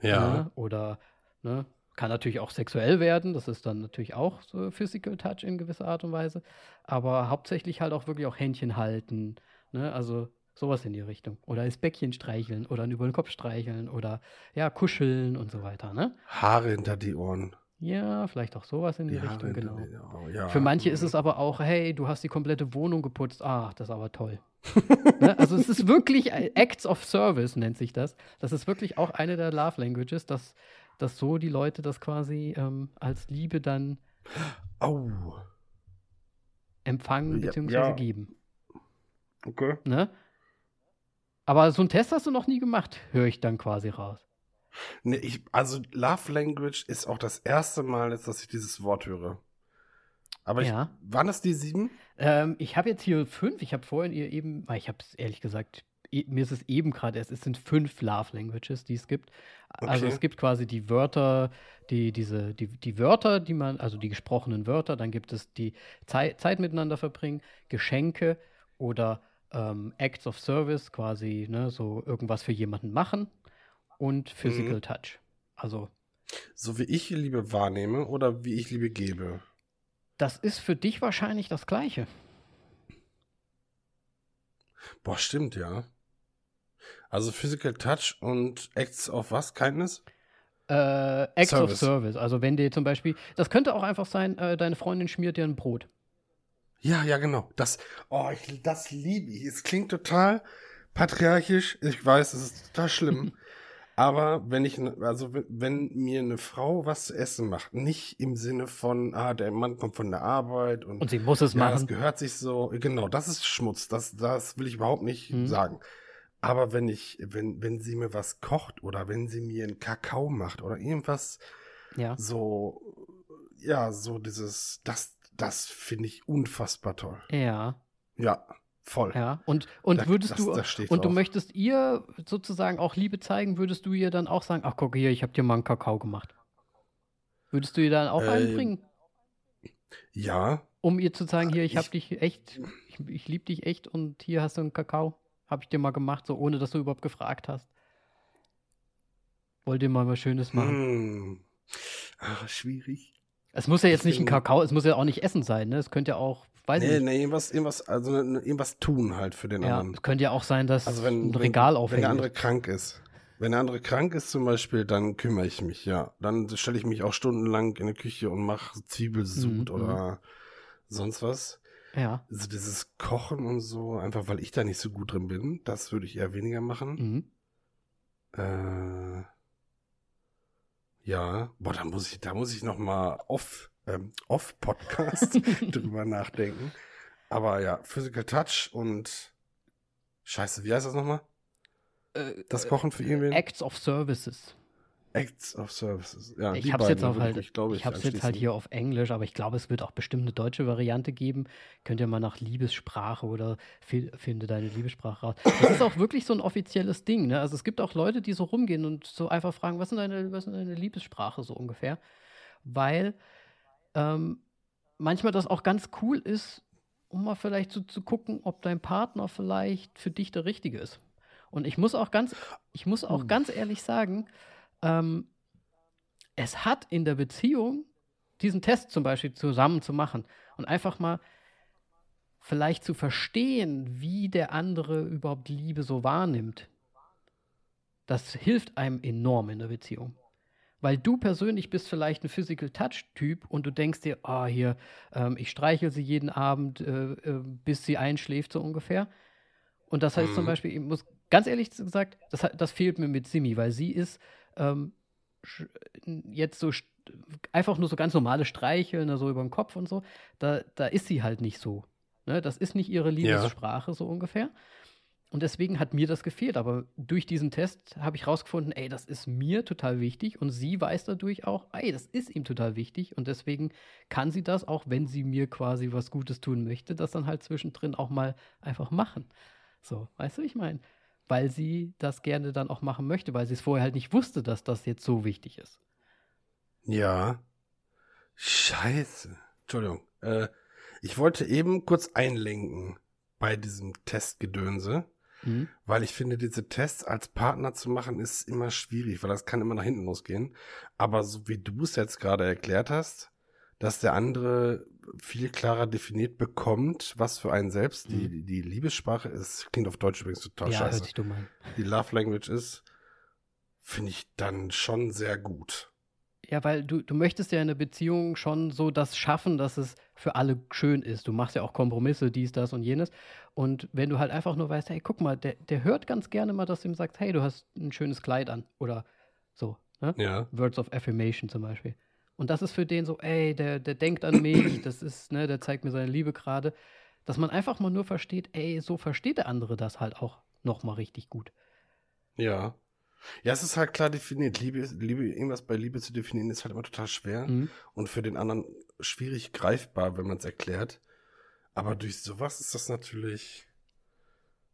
Ja. Ne? Oder ne? kann natürlich auch sexuell werden, das ist dann natürlich auch so Physical Touch in gewisser Art und Weise. Aber hauptsächlich halt auch wirklich auch Händchen halten, ne? Also sowas in die Richtung. Oder das Bäckchen streicheln oder über den Kopf streicheln oder ja, kuscheln und so weiter, ne? Haare hinter die Ohren. Ja, vielleicht auch sowas in die, Haare Richtung, hinter genau. die Ohren. Ja. Für manche ist es aber auch, hey, du hast die komplette Wohnung geputzt. Ach, das ist aber toll. ne? Also es ist wirklich Acts of Service, nennt sich das. Das ist wirklich auch eine der Love Languages, dass, dass so die Leute das quasi ähm, als Liebe dann Au. empfangen Ja, bzw. ja. geben. Okay. Ne? Aber so einen Test hast du noch nie gemacht, höre ich dann quasi raus. Nee, ich, also Love Language ist auch das erste Mal jetzt, dass ich dieses Wort höre. Aber ich, Ja. waren das die sieben? Ähm, ich habe jetzt hier fünf. Ich habe vorhin ihr eben, ich habe es ehrlich gesagt, mir ist es eben gerade erst, es sind fünf Love Languages, die es gibt. Also Okay. es gibt quasi die Wörter, die, diese, die, die Wörter, die man, also die gesprochenen Wörter, dann gibt es die Zei Zeit miteinander verbringen, Geschenke oder ähm, Acts of Service, quasi, ne, so irgendwas für jemanden machen und Physical Mhm. Touch. Also So wie ich Liebe wahrnehme oder wie ich Liebe gebe? das ist für dich wahrscheinlich das Gleiche. Boah, stimmt, ja. Also Physical Touch und Acts of was? Kindness? Äh, Acts of Service. Service. Also wenn dir zum Beispiel, das könnte auch einfach sein, äh, deine Freundin schmiert dir ein Brot. Ja, ja, genau. Das, oh, ich, das liebe ich. Es klingt total patriarchisch. Ich weiß, es ist total schlimm. Aber wenn ich, also wenn- mir eine Frau was zu essen macht, nicht im Sinne von, ah, der Mann kommt von der Arbeit und, Und sie muss es ja, das machen. gehört sich so, genau, das ist Schmutz. Das, das will ich überhaupt nicht Mhm. sagen. Aber wenn ich, wenn, wenn sie mir was kocht oder wenn sie mir einen Kakao macht oder irgendwas Ja. so, ja, so dieses, das, das finde ich unfassbar toll. Ja, Ja, voll. ja. Und, und Da- würdest das- du, das und du drauf. möchtest ihr sozusagen auch Liebe zeigen, würdest du ihr dann auch sagen, ach guck hier, ich habe dir mal einen Kakao gemacht. Würdest du ihr dann auch Ähm, einbringen, Ja, um ihr zu sagen, hier, ich habe ich- dich echt, ich, ich liebe dich echt und hier hast du einen Kakao. Habe ich dir mal gemacht, so ohne dass du überhaupt gefragt hast. Wollt ihr mal was Schönes machen? hm. Ah, schwierig. Es muss ja jetzt Ich nicht ein Kakao, es muss ja auch nicht Essen sein, ne? Es könnte ja auch, weiß ich Nee, nicht. nee, irgendwas, irgendwas, also ne- irgendwas tun halt für den Ja, anderen. es könnte ja auch sein, dass Also wenn, ein Regal wenn, wenn aufhängt. der andere krank ist. Wenn der andere krank ist zum Beispiel, dann kümmere ich mich, ja. Dann stelle ich mich auch stundenlang in die Küche und mache Zwiebelsud Mhm, oder sonst was. ja. Also dieses Kochen und so, einfach weil ich da nicht so gut drin bin, das würde ich eher weniger machen. Mhm. Äh, ja, boah, da muss ich, da muss ich noch mal off, ähm, off Podcast drüber nachdenken. Aber ja, Physical Touch und Scheiße, wie heißt das nochmal? Äh, Das Kochen für irgendwen? Acts of Services. Acts of Services. Ja, ich habe es jetzt halt, mich, glaub ich habe es jetzt halt hier auf Englisch, aber ich glaube, es wird auch bestimmt eine deutsche Variante geben. Könnt ihr mal nach Liebessprache oder fi- finde deine Liebessprache raus. Das ist auch wirklich so ein offizielles Ding. Ne? Also es gibt auch Leute, die so rumgehen und so einfach fragen, was ist deine, was ist deine Liebessprache so ungefähr? Weil ähm, manchmal das auch ganz cool ist, um mal vielleicht so zu gucken, ob dein Partner vielleicht für dich der Richtige ist. Und ich muss auch ganz, ich muss auch Uh. ganz ehrlich sagen, ähm, es hat in der Beziehung diesen Test zum Beispiel zusammen zu machen und einfach mal vielleicht zu verstehen, wie der andere überhaupt Liebe so wahrnimmt. Das hilft einem enorm in der Beziehung. Weil du persönlich bist vielleicht ein Physical Touch-Typ und du denkst dir, ah, hier, ähm, ich streichel sie jeden Abend, äh, äh, bis sie einschläft, so ungefähr. Und das heißt zum Mhm. Beispiel, ich muss ganz ehrlich gesagt, das, das fehlt mir mit Simi, weil sie ist ähm, jetzt so einfach nur so ganz normale Streicheln, so über den Kopf und so. Da, da ist sie halt nicht so. Ne? Das ist nicht ihre Liebessprache, so ungefähr. Und deswegen hat mir das gefehlt. Aber durch diesen Test habe ich rausgefunden, ey, das ist mir total wichtig. Und sie weiß dadurch auch, ey, das ist ihm total wichtig. Und deswegen kann sie das, auch wenn sie mir quasi was Gutes tun möchte, das dann halt zwischendrin auch mal einfach machen. So, weißt du, wie ich meine? Weil sie das gerne dann auch machen möchte, weil sie es vorher halt nicht wusste, dass das jetzt so wichtig ist. Ja. Scheiße. Entschuldigung. Äh, ich wollte eben kurz einlenken bei diesem Testgedönse. Mhm. Weil ich finde, diese Tests als Partner zu machen, ist immer schwierig, weil das kann immer nach hinten losgehen. Aber so wie du es jetzt gerade erklärt hast, dass der andere viel klarer definiert bekommt, was für einen selbst mhm. die, die Liebessprache ist, klingt auf Deutsch übrigens total ja, scheiße. Hört sich dumm an. Die Love Language ist, finde ich dann schon sehr gut. Ja, weil du, du möchtest ja in der Beziehung schon so das schaffen, dass es für alle schön ist. Du machst ja auch Kompromisse, dies, das und jenes. Und wenn du halt einfach nur weißt, hey, guck mal, der, der hört ganz gerne mal, dass du ihm sagst, hey, du hast ein schönes Kleid an. Oder so. Ne? Ja. Words of Affirmation zum Beispiel. Und das ist für den so, ey, der, der denkt an mich, das ist, ne, der zeigt mir seine Liebe gerade. Dass man einfach mal nur versteht, ey, so versteht der andere das halt auch nochmal richtig gut. Ja. Ja, es ist halt klar definiert. Liebe, Liebe, irgendwas bei Liebe zu definieren, ist halt immer total schwer mhm. und für den anderen schwierig greifbar, wenn man es erklärt. Aber durch sowas ist das natürlich.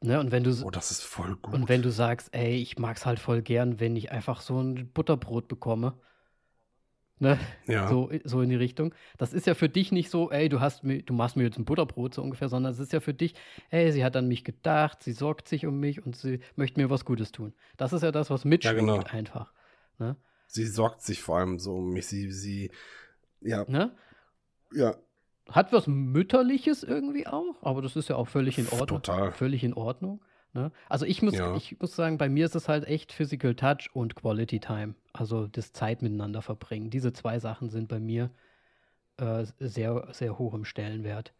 Ne, und wenn du, oh, das ist voll gut. Und wenn du sagst, ey, ich mag es halt voll gern, wenn ich einfach so ein Butterbrot bekomme, Ne? Ja. So, so in die Richtung. Das ist ja für dich nicht so, ey, du hast du machst mir jetzt ein Butterbrot so ungefähr, sondern es ist ja für dich, ey, sie hat an mich gedacht, sie sorgt sich um mich und sie möchte mir was Gutes tun. Das ist ja das, was mitschwingt ja, genau. einfach. Ne? Sie sorgt sich vor allem so um mich, sie, sie, ja. Ne? Ja. Hat was Mütterliches irgendwie auch, aber das ist ja auch völlig in Ordnung. Total. Völlig in Ordnung. Ne? Also ich muss, ja. ich muss sagen, bei mir ist es halt echt Physical Touch und Quality Time. Also das Zeit miteinander verbringen. Diese zwei Sachen sind bei mir äh, sehr, sehr hoch im Stellenwert.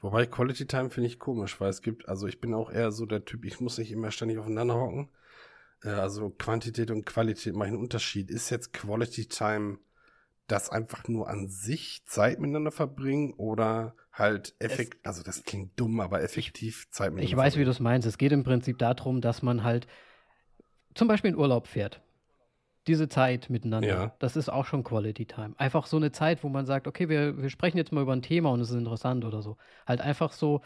Wobei Quality Time finde ich komisch, weil es gibt, also ich bin auch eher so der Typ, ich muss nicht immer ständig aufeinander hocken. Äh, also Quantität und Qualität machen einen Unterschied. Ist jetzt Quality Time das einfach nur an sich Zeit miteinander verbringen oder halt effektiv, also das klingt dumm, aber effektiv Zeit miteinander Ich weiß, verbringen. wie du es meinst. Es geht im Prinzip darum, dass man halt zum Beispiel in Urlaub fährt. Diese Zeit miteinander, ja. das ist auch schon Quality Time. Einfach so eine Zeit, wo man sagt, okay, wir, wir sprechen jetzt mal über ein Thema und es ist interessant oder so. Halt einfach so,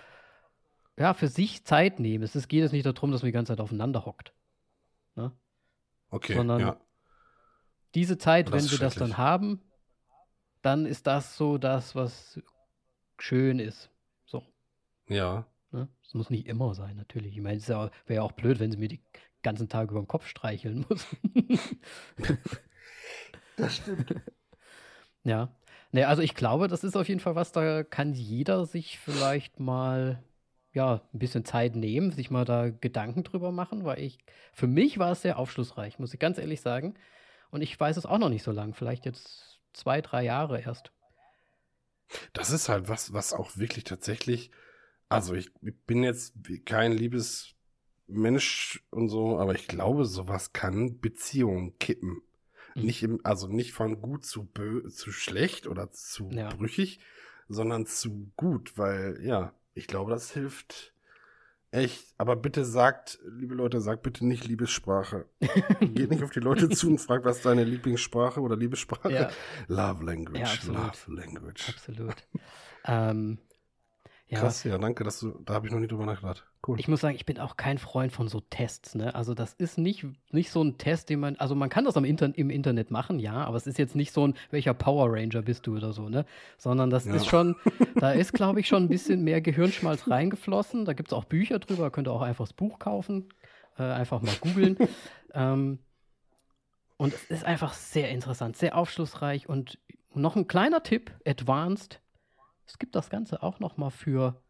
ja, für sich Zeit nehmen. Es ist, geht jetzt nicht darum, dass man die ganze Zeit aufeinander hockt. Ne? Okay, Sondern ja. diese Zeit, wenn wir das dann haben, dann ist das so das, was schön ist. So. Ja. Ne? Das muss nicht immer sein, natürlich. Ich meine, es wäre ja auch blöd, wenn sie mir die ganzen Tag über den Kopf streicheln muss. das stimmt. Ja. Ne, also ich glaube, das ist auf jeden Fall was, da kann jeder sich vielleicht mal ja, ein bisschen Zeit nehmen, sich mal da Gedanken drüber machen, weil ich, für mich war es sehr aufschlussreich, muss ich ganz ehrlich sagen. Und ich weiß es auch noch nicht so lang. Vielleicht jetzt zwei, drei Jahre erst. Das ist halt was, was auch wirklich tatsächlich, also ich bin jetzt kein Liebesmensch und so, aber ich glaube, sowas kann Beziehungen kippen. Mhm. Nicht im, also nicht von gut zu bö zu schlecht oder zu ja. brüchig, sondern zu gut, weil ja, ich glaube, das hilft Echt, aber bitte sagt, liebe Leute, sagt bitte nicht Liebessprache. Geht nicht auf die Leute zu und fragt, was ist deine Lieblingssprache oder Liebessprache? Ja. Love Language, ja, Love Language. Absolut. ähm, ja. Krass, ja, danke, dass du, da habe ich noch nie drüber nachgedacht. Cool. Ich muss sagen, ich bin auch kein Freund von so Tests, ne? Also das ist nicht, nicht so ein Test, den man, also man kann das am Inter im Internet machen, ja, aber es ist jetzt nicht so ein, welcher Power Ranger bist du oder so, ne? Sondern das ja. ist schon, da ist, glaube ich, schon ein bisschen mehr Gehirnschmalz reingeflossen. Da gibt es auch Bücher drüber, könnt ihr auch einfach das Buch kaufen, äh, einfach mal googeln. ähm, und es ist einfach sehr interessant, sehr aufschlussreich und noch ein kleiner Tipp, Advanced es gibt das Ganze auch noch mal für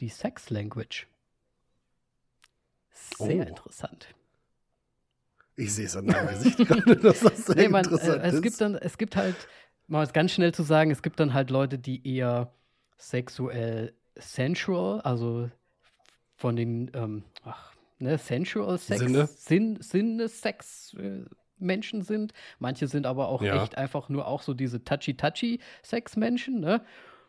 die Sex Language. Sehr oh. interessant. Ich sehe es an deinem Gesicht gerade, dass das sehr nee, man, interessant äh, es ist. Gibt dann, es gibt halt, mal es ganz schnell zu sagen, es gibt dann halt Leute, die eher sexuell sensual, also von den, ähm, ach, ne, sensual Sex, Sinne, Sinn, Sinne Sex äh, Menschen sind. Manche sind aber auch ja. echt einfach nur auch so diese touchy-touchy Sex Menschen, ne?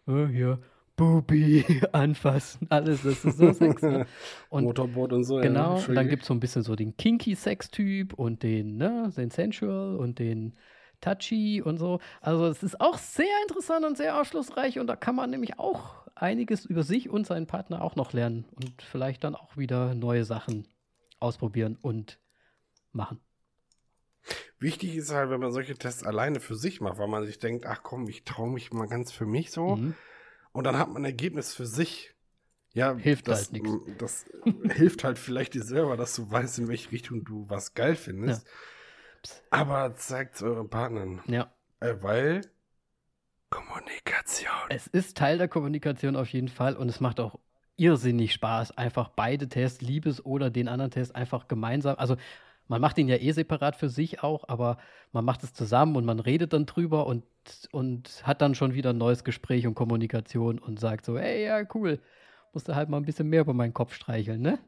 Äh, hier Bubi anfassen, alles, das ist so sexy. Und Motorboot und so. genau, ja, und dann gibt es so ein bisschen so den Kinky-Sex-Typ und den, ne, den Sensual und den Touchy und so. Also es ist auch sehr interessant und sehr aufschlussreich und da kann man nämlich auch einiges über sich und seinen Partner auch noch lernen und vielleicht dann auch wieder neue Sachen ausprobieren und machen. Wichtig ist halt, wenn man solche Tests alleine für sich macht, weil man sich denkt, ach komm, ich traue mich mal ganz für mich so. Mhm. Und dann hat man ein Ergebnis für sich. Ja, Hilft das, halt nix. Das hilft halt vielleicht dir selber, dass du weißt, in welche Richtung du was geil findest. Psst. Aber zeigt es euren Partnern. Ja, Äh, weil Kommunikation. es ist Teil der Kommunikation auf jeden Fall und es macht auch irrsinnig Spaß, einfach beide Tests, Liebes oder den anderen Test, einfach gemeinsam. Also man macht ihn ja eh separat für sich auch, aber man macht es zusammen und man redet dann drüber und, und hat dann schon wieder ein neues Gespräch und Kommunikation und sagt so, ey, ja, cool, musst du halt mal ein bisschen mehr über meinen Kopf streicheln, ne?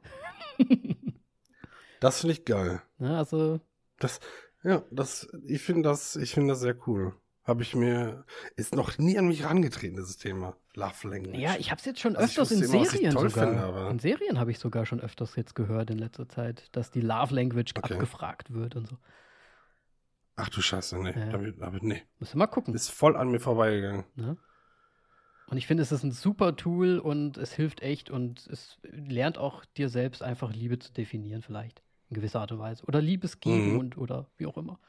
Das finde ich geil. ne also, Das, ja, das, ich finde das, ich finde das sehr cool. Habe ich mir, ist noch nie an mich herangetreten, dieses Thema. Love Language. ja, ich habe es jetzt schon Also öfters in was ich Serien sogar. finde, aber- in Serien habe ich sogar schon öfters jetzt gehört in letzter Zeit, dass die Love Language Okay. abgefragt wird und so. Ach du Scheiße, nee. Ja. Damit, damit, nee. Müssen wir mal gucken. Ist voll an mir vorbeigegangen. Ne? Und ich finde, es ist ein super Tool und es hilft echt und es lernt auch dir selbst einfach Liebe zu definieren, vielleicht in gewisser Art und Weise. Oder Liebesgeben Mhm. und oder wie auch immer.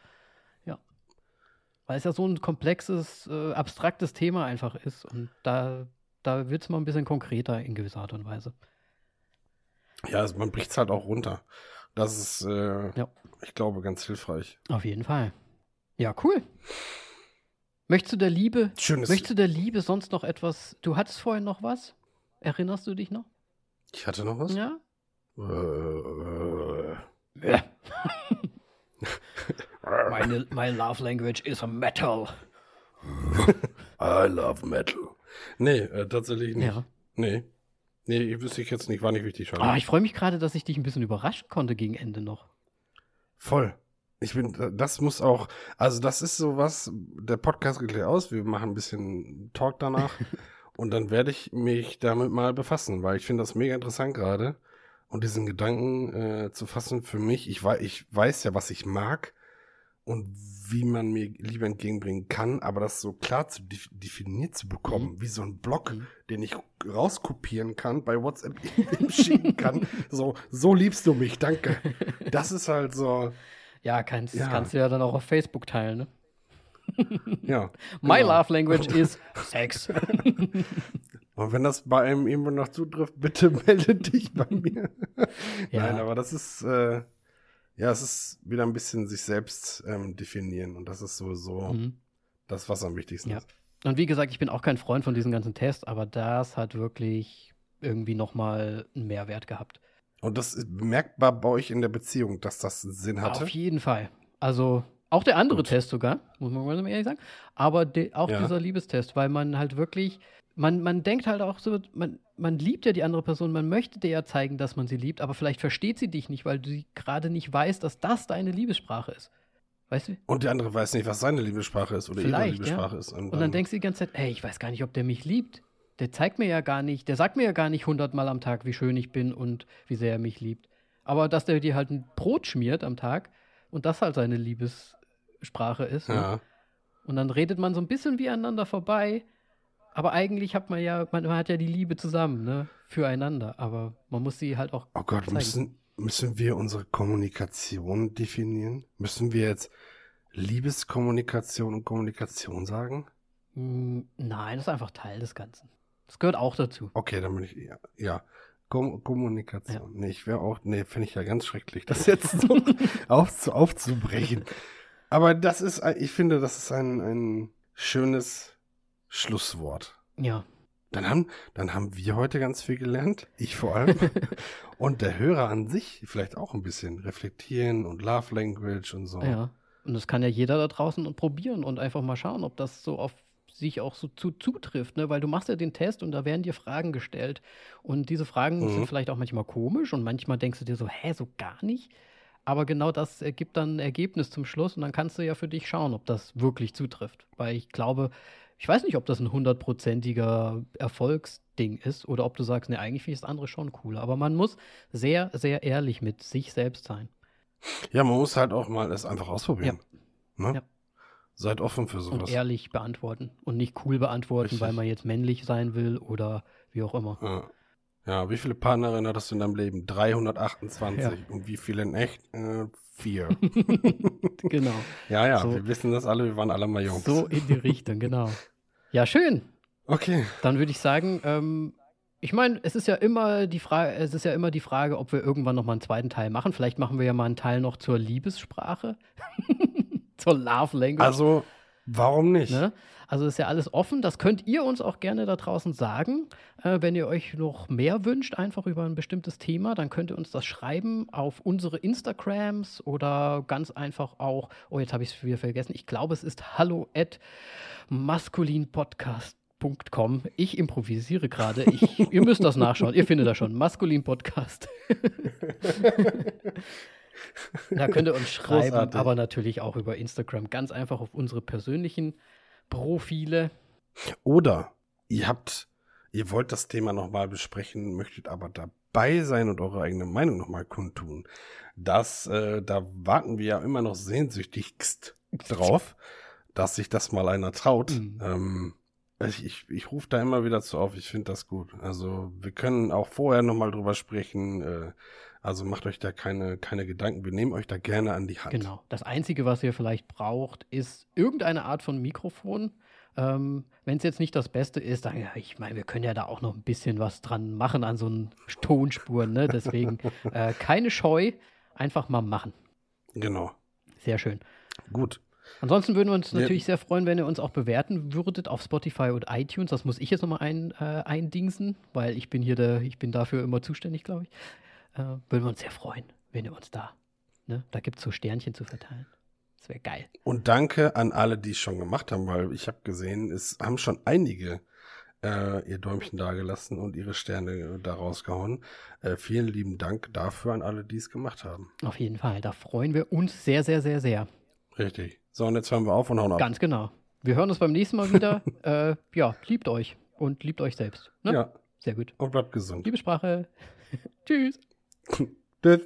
Weil es ja so ein komplexes, äh, abstraktes Thema einfach ist und da, da wird es mal ein bisschen konkreter in gewisser Art und Weise. Ja, also man bricht es halt auch runter. Das ist, äh, Ja. ich glaube, ganz hilfreich. Auf jeden Fall. Ja, cool. Möchtest du der Liebe, Schönes. möchtest du der Liebe sonst noch etwas? Du hattest vorhin noch was? Erinnerst du dich noch? Ich hatte noch was? Ja? Äh, Ja. Meine, my love language is a metal. I love metal. Nee, äh, tatsächlich nicht. Ja. Nee. Nee, ich wüsste ich jetzt nicht, war nicht wichtig schon. Ah, ich freue mich gerade, dass ich dich ein bisschen überraschen konnte gegen Ende noch. Voll. Ich bin, das muss auch, also das ist sowas, der Podcast geht gleich aus, wir machen ein bisschen Talk danach und dann werde ich mich damit mal befassen, weil ich finde das mega interessant gerade und diesen Gedanken äh, zu fassen für mich, ich, ich weiß ja, was ich mag und wie man mir Liebe entgegenbringen kann, aber das so klar zu def definiert zu bekommen, wie so ein Block, Mhm. den ich rauskopieren kann, bei WhatsApp schicken kann, so, so liebst du mich, danke. Das ist halt so, Ja, kannst, Ja. kannst du ja dann auch auf Facebook teilen, ne? ja. My Genau. love language is Sex. Und wenn das bei einem irgendwo noch zutrifft, bitte melde dich bei mir. Ja. Nein, aber das ist, äh, ja, es ist wieder ein bisschen sich selbst ähm, definieren und das ist sowieso Mhm. das, was am wichtigsten Ja. ist. Und wie gesagt, ich bin auch kein Freund von diesen ganzen Tests, aber das hat wirklich irgendwie nochmal einen Mehrwert gehabt. Und das ist bemerkbar bei euch in der Beziehung, dass das Sinn hatte. Auf jeden Fall. Also auch der andere Gut. Test sogar, muss man mal ehrlich sagen. Aber de, auch Ja. dieser Liebestest, weil man halt wirklich, man, man denkt halt auch so, man, man liebt ja die andere Person, man möchte dir ja zeigen, dass man sie liebt, aber vielleicht versteht sie dich nicht, weil du sie gerade nicht weißt, dass das deine Liebessprache ist. Weißt du? Und der andere weiß nicht, was seine Liebessprache ist oder ihre Liebessprache ja. ist. Und dann denkst du die ganze Zeit, ey, ich weiß gar nicht, ob der mich liebt. Der zeigt mir ja gar nicht, der sagt mir ja gar nicht hundertmal am Tag, wie schön ich bin und wie sehr er mich liebt. Aber dass der dir halt ein Brot schmiert am Tag und das halt seine Liebessprache ist. Ne? ja. Und dann redet man so ein bisschen wie aneinander vorbei. Aber eigentlich hat man ja, man, man hat ja die Liebe zusammen, ne? Füreinander. Aber man muss sie halt auch. Oh Gott, zeigen. müssen, müssen wir unsere Kommunikation definieren? Müssen wir jetzt Liebeskommunikation und Kommunikation sagen? Hm, nein, das ist einfach Teil des Ganzen. Das gehört auch dazu. Okay, dann bin ich, ja. ja. Kom Kommunikation. Nee, ich wäre auch, nee, finde ich ja ganz schrecklich, das jetzt so aufzu aufzubrechen. Aber das ist, ich finde, das ist ein, ein schönes Schlusswort. Ja. Dann haben, dann haben wir heute ganz viel gelernt, ich vor allem. und der Hörer an sich vielleicht auch ein bisschen reflektieren und Love Language und so. Ja. Und das kann ja jeder da draußen und probieren und einfach mal schauen, ob das so auf sich auch so zu, zutrifft, ne? Weil du machst ja den Test und da werden dir Fragen gestellt. Und diese Fragen Mhm. sind vielleicht auch manchmal komisch und manchmal denkst du dir so, hä, so gar nicht. Aber genau das ergibt dann ein Ergebnis zum Schluss und dann kannst du ja für dich schauen, ob das wirklich zutrifft. Weil ich glaube, ich weiß nicht, ob das ein hundertprozentiger Erfolgsding ist oder ob du sagst, ne, eigentlich finde ich das andere schon cooler. Aber man muss sehr, sehr ehrlich mit sich selbst sein. Ja, man muss halt auch mal es einfach ausprobieren. Ne? Ja. Seid offen für Und sowas. ehrlich beantworten und nicht cool beantworten, Richtig. weil man jetzt männlich sein will oder wie auch immer. Ja. Ja, wie viele Partnerinnen hattest du in deinem Leben? 328. Ja. Und wie viele in echt? Äh, vier. genau. ja, ja, So. wir wissen das alle, wir waren alle mal Jungs. So in die Richtung, genau. Ja, schön. Okay. Dann würde ich sagen, ähm, ich meine, es ist ja immer die Frage, es ist ja immer die Frage, ob wir irgendwann noch mal einen zweiten Teil machen. Vielleicht machen wir ja mal einen Teil noch zur Liebessprache, zur Love Language. Also, warum nicht? Ne? Also ist ja alles offen. Das könnt ihr uns auch gerne da draußen sagen. Äh, wenn ihr euch noch mehr wünscht, einfach über ein bestimmtes Thema, dann könnt ihr uns das schreiben auf unsere Instagrams oder ganz einfach auch, oh, jetzt habe ich es wieder vergessen. Ich glaube, es ist hallo at maskulinpodcast.com. Ich improvisiere gerade. Ihr müsst das nachschauen. Ihr findet das schon. Maskulin Podcast. da könnt ihr uns schreiben, Großartig. aber natürlich auch über Instagram. Ganz einfach auf unsere persönlichen Profile. Oder ihr habt, ihr wollt das Thema nochmal besprechen, möchtet aber dabei sein und eure eigene Meinung nochmal kundtun. Das, äh, da warten wir ja immer noch sehnsüchtigst drauf, dass sich das mal einer traut. Mhm. Ähm, ich, ich, ich rufe da immer wieder zu auf, ich finde das gut. Also wir können auch vorher nochmal drüber sprechen. Äh, also macht euch da keine, keine Gedanken. Wir nehmen euch da gerne an die Hand. Genau. Das Einzige, was ihr vielleicht braucht, ist irgendeine Art von Mikrofon. Ähm, Wenn es jetzt nicht das Beste ist, dann, ja, ich meine, wir können ja da auch noch ein bisschen was dran machen an so einen Tonspuren. Ne? Deswegen äh, keine Scheu, einfach mal machen. Genau. Sehr schön. Gut. Ansonsten würden wir uns natürlich sehr freuen, wenn ihr uns auch bewerten würdet auf Spotify und iTunes. Das muss ich jetzt nochmal ein, äh, eindingsen, weil ich bin hier der, ich bin dafür immer zuständig, glaube ich. Äh, würden wir uns sehr freuen, wenn ihr uns da, ne? Da gibt es so Sternchen zu verteilen. Das wäre geil. Und danke an alle, die es schon gemacht haben, weil ich habe gesehen, es haben schon einige äh, ihr Däumchen dagelassen und ihre Sterne äh, da rausgehauen. Äh, vielen lieben Dank dafür an alle, die es gemacht haben. Auf jeden Fall. Da freuen wir uns sehr, sehr, sehr, sehr. Richtig. So, und jetzt hören wir auf und hauen ab. Ganz genau. Wir hören uns beim nächsten Mal wieder. äh, ja, liebt euch und liebt euch selbst. Ne? Ja, Sehr gut. und bleibt gesund. Liebe Sprache. Tschüss. Tschüss.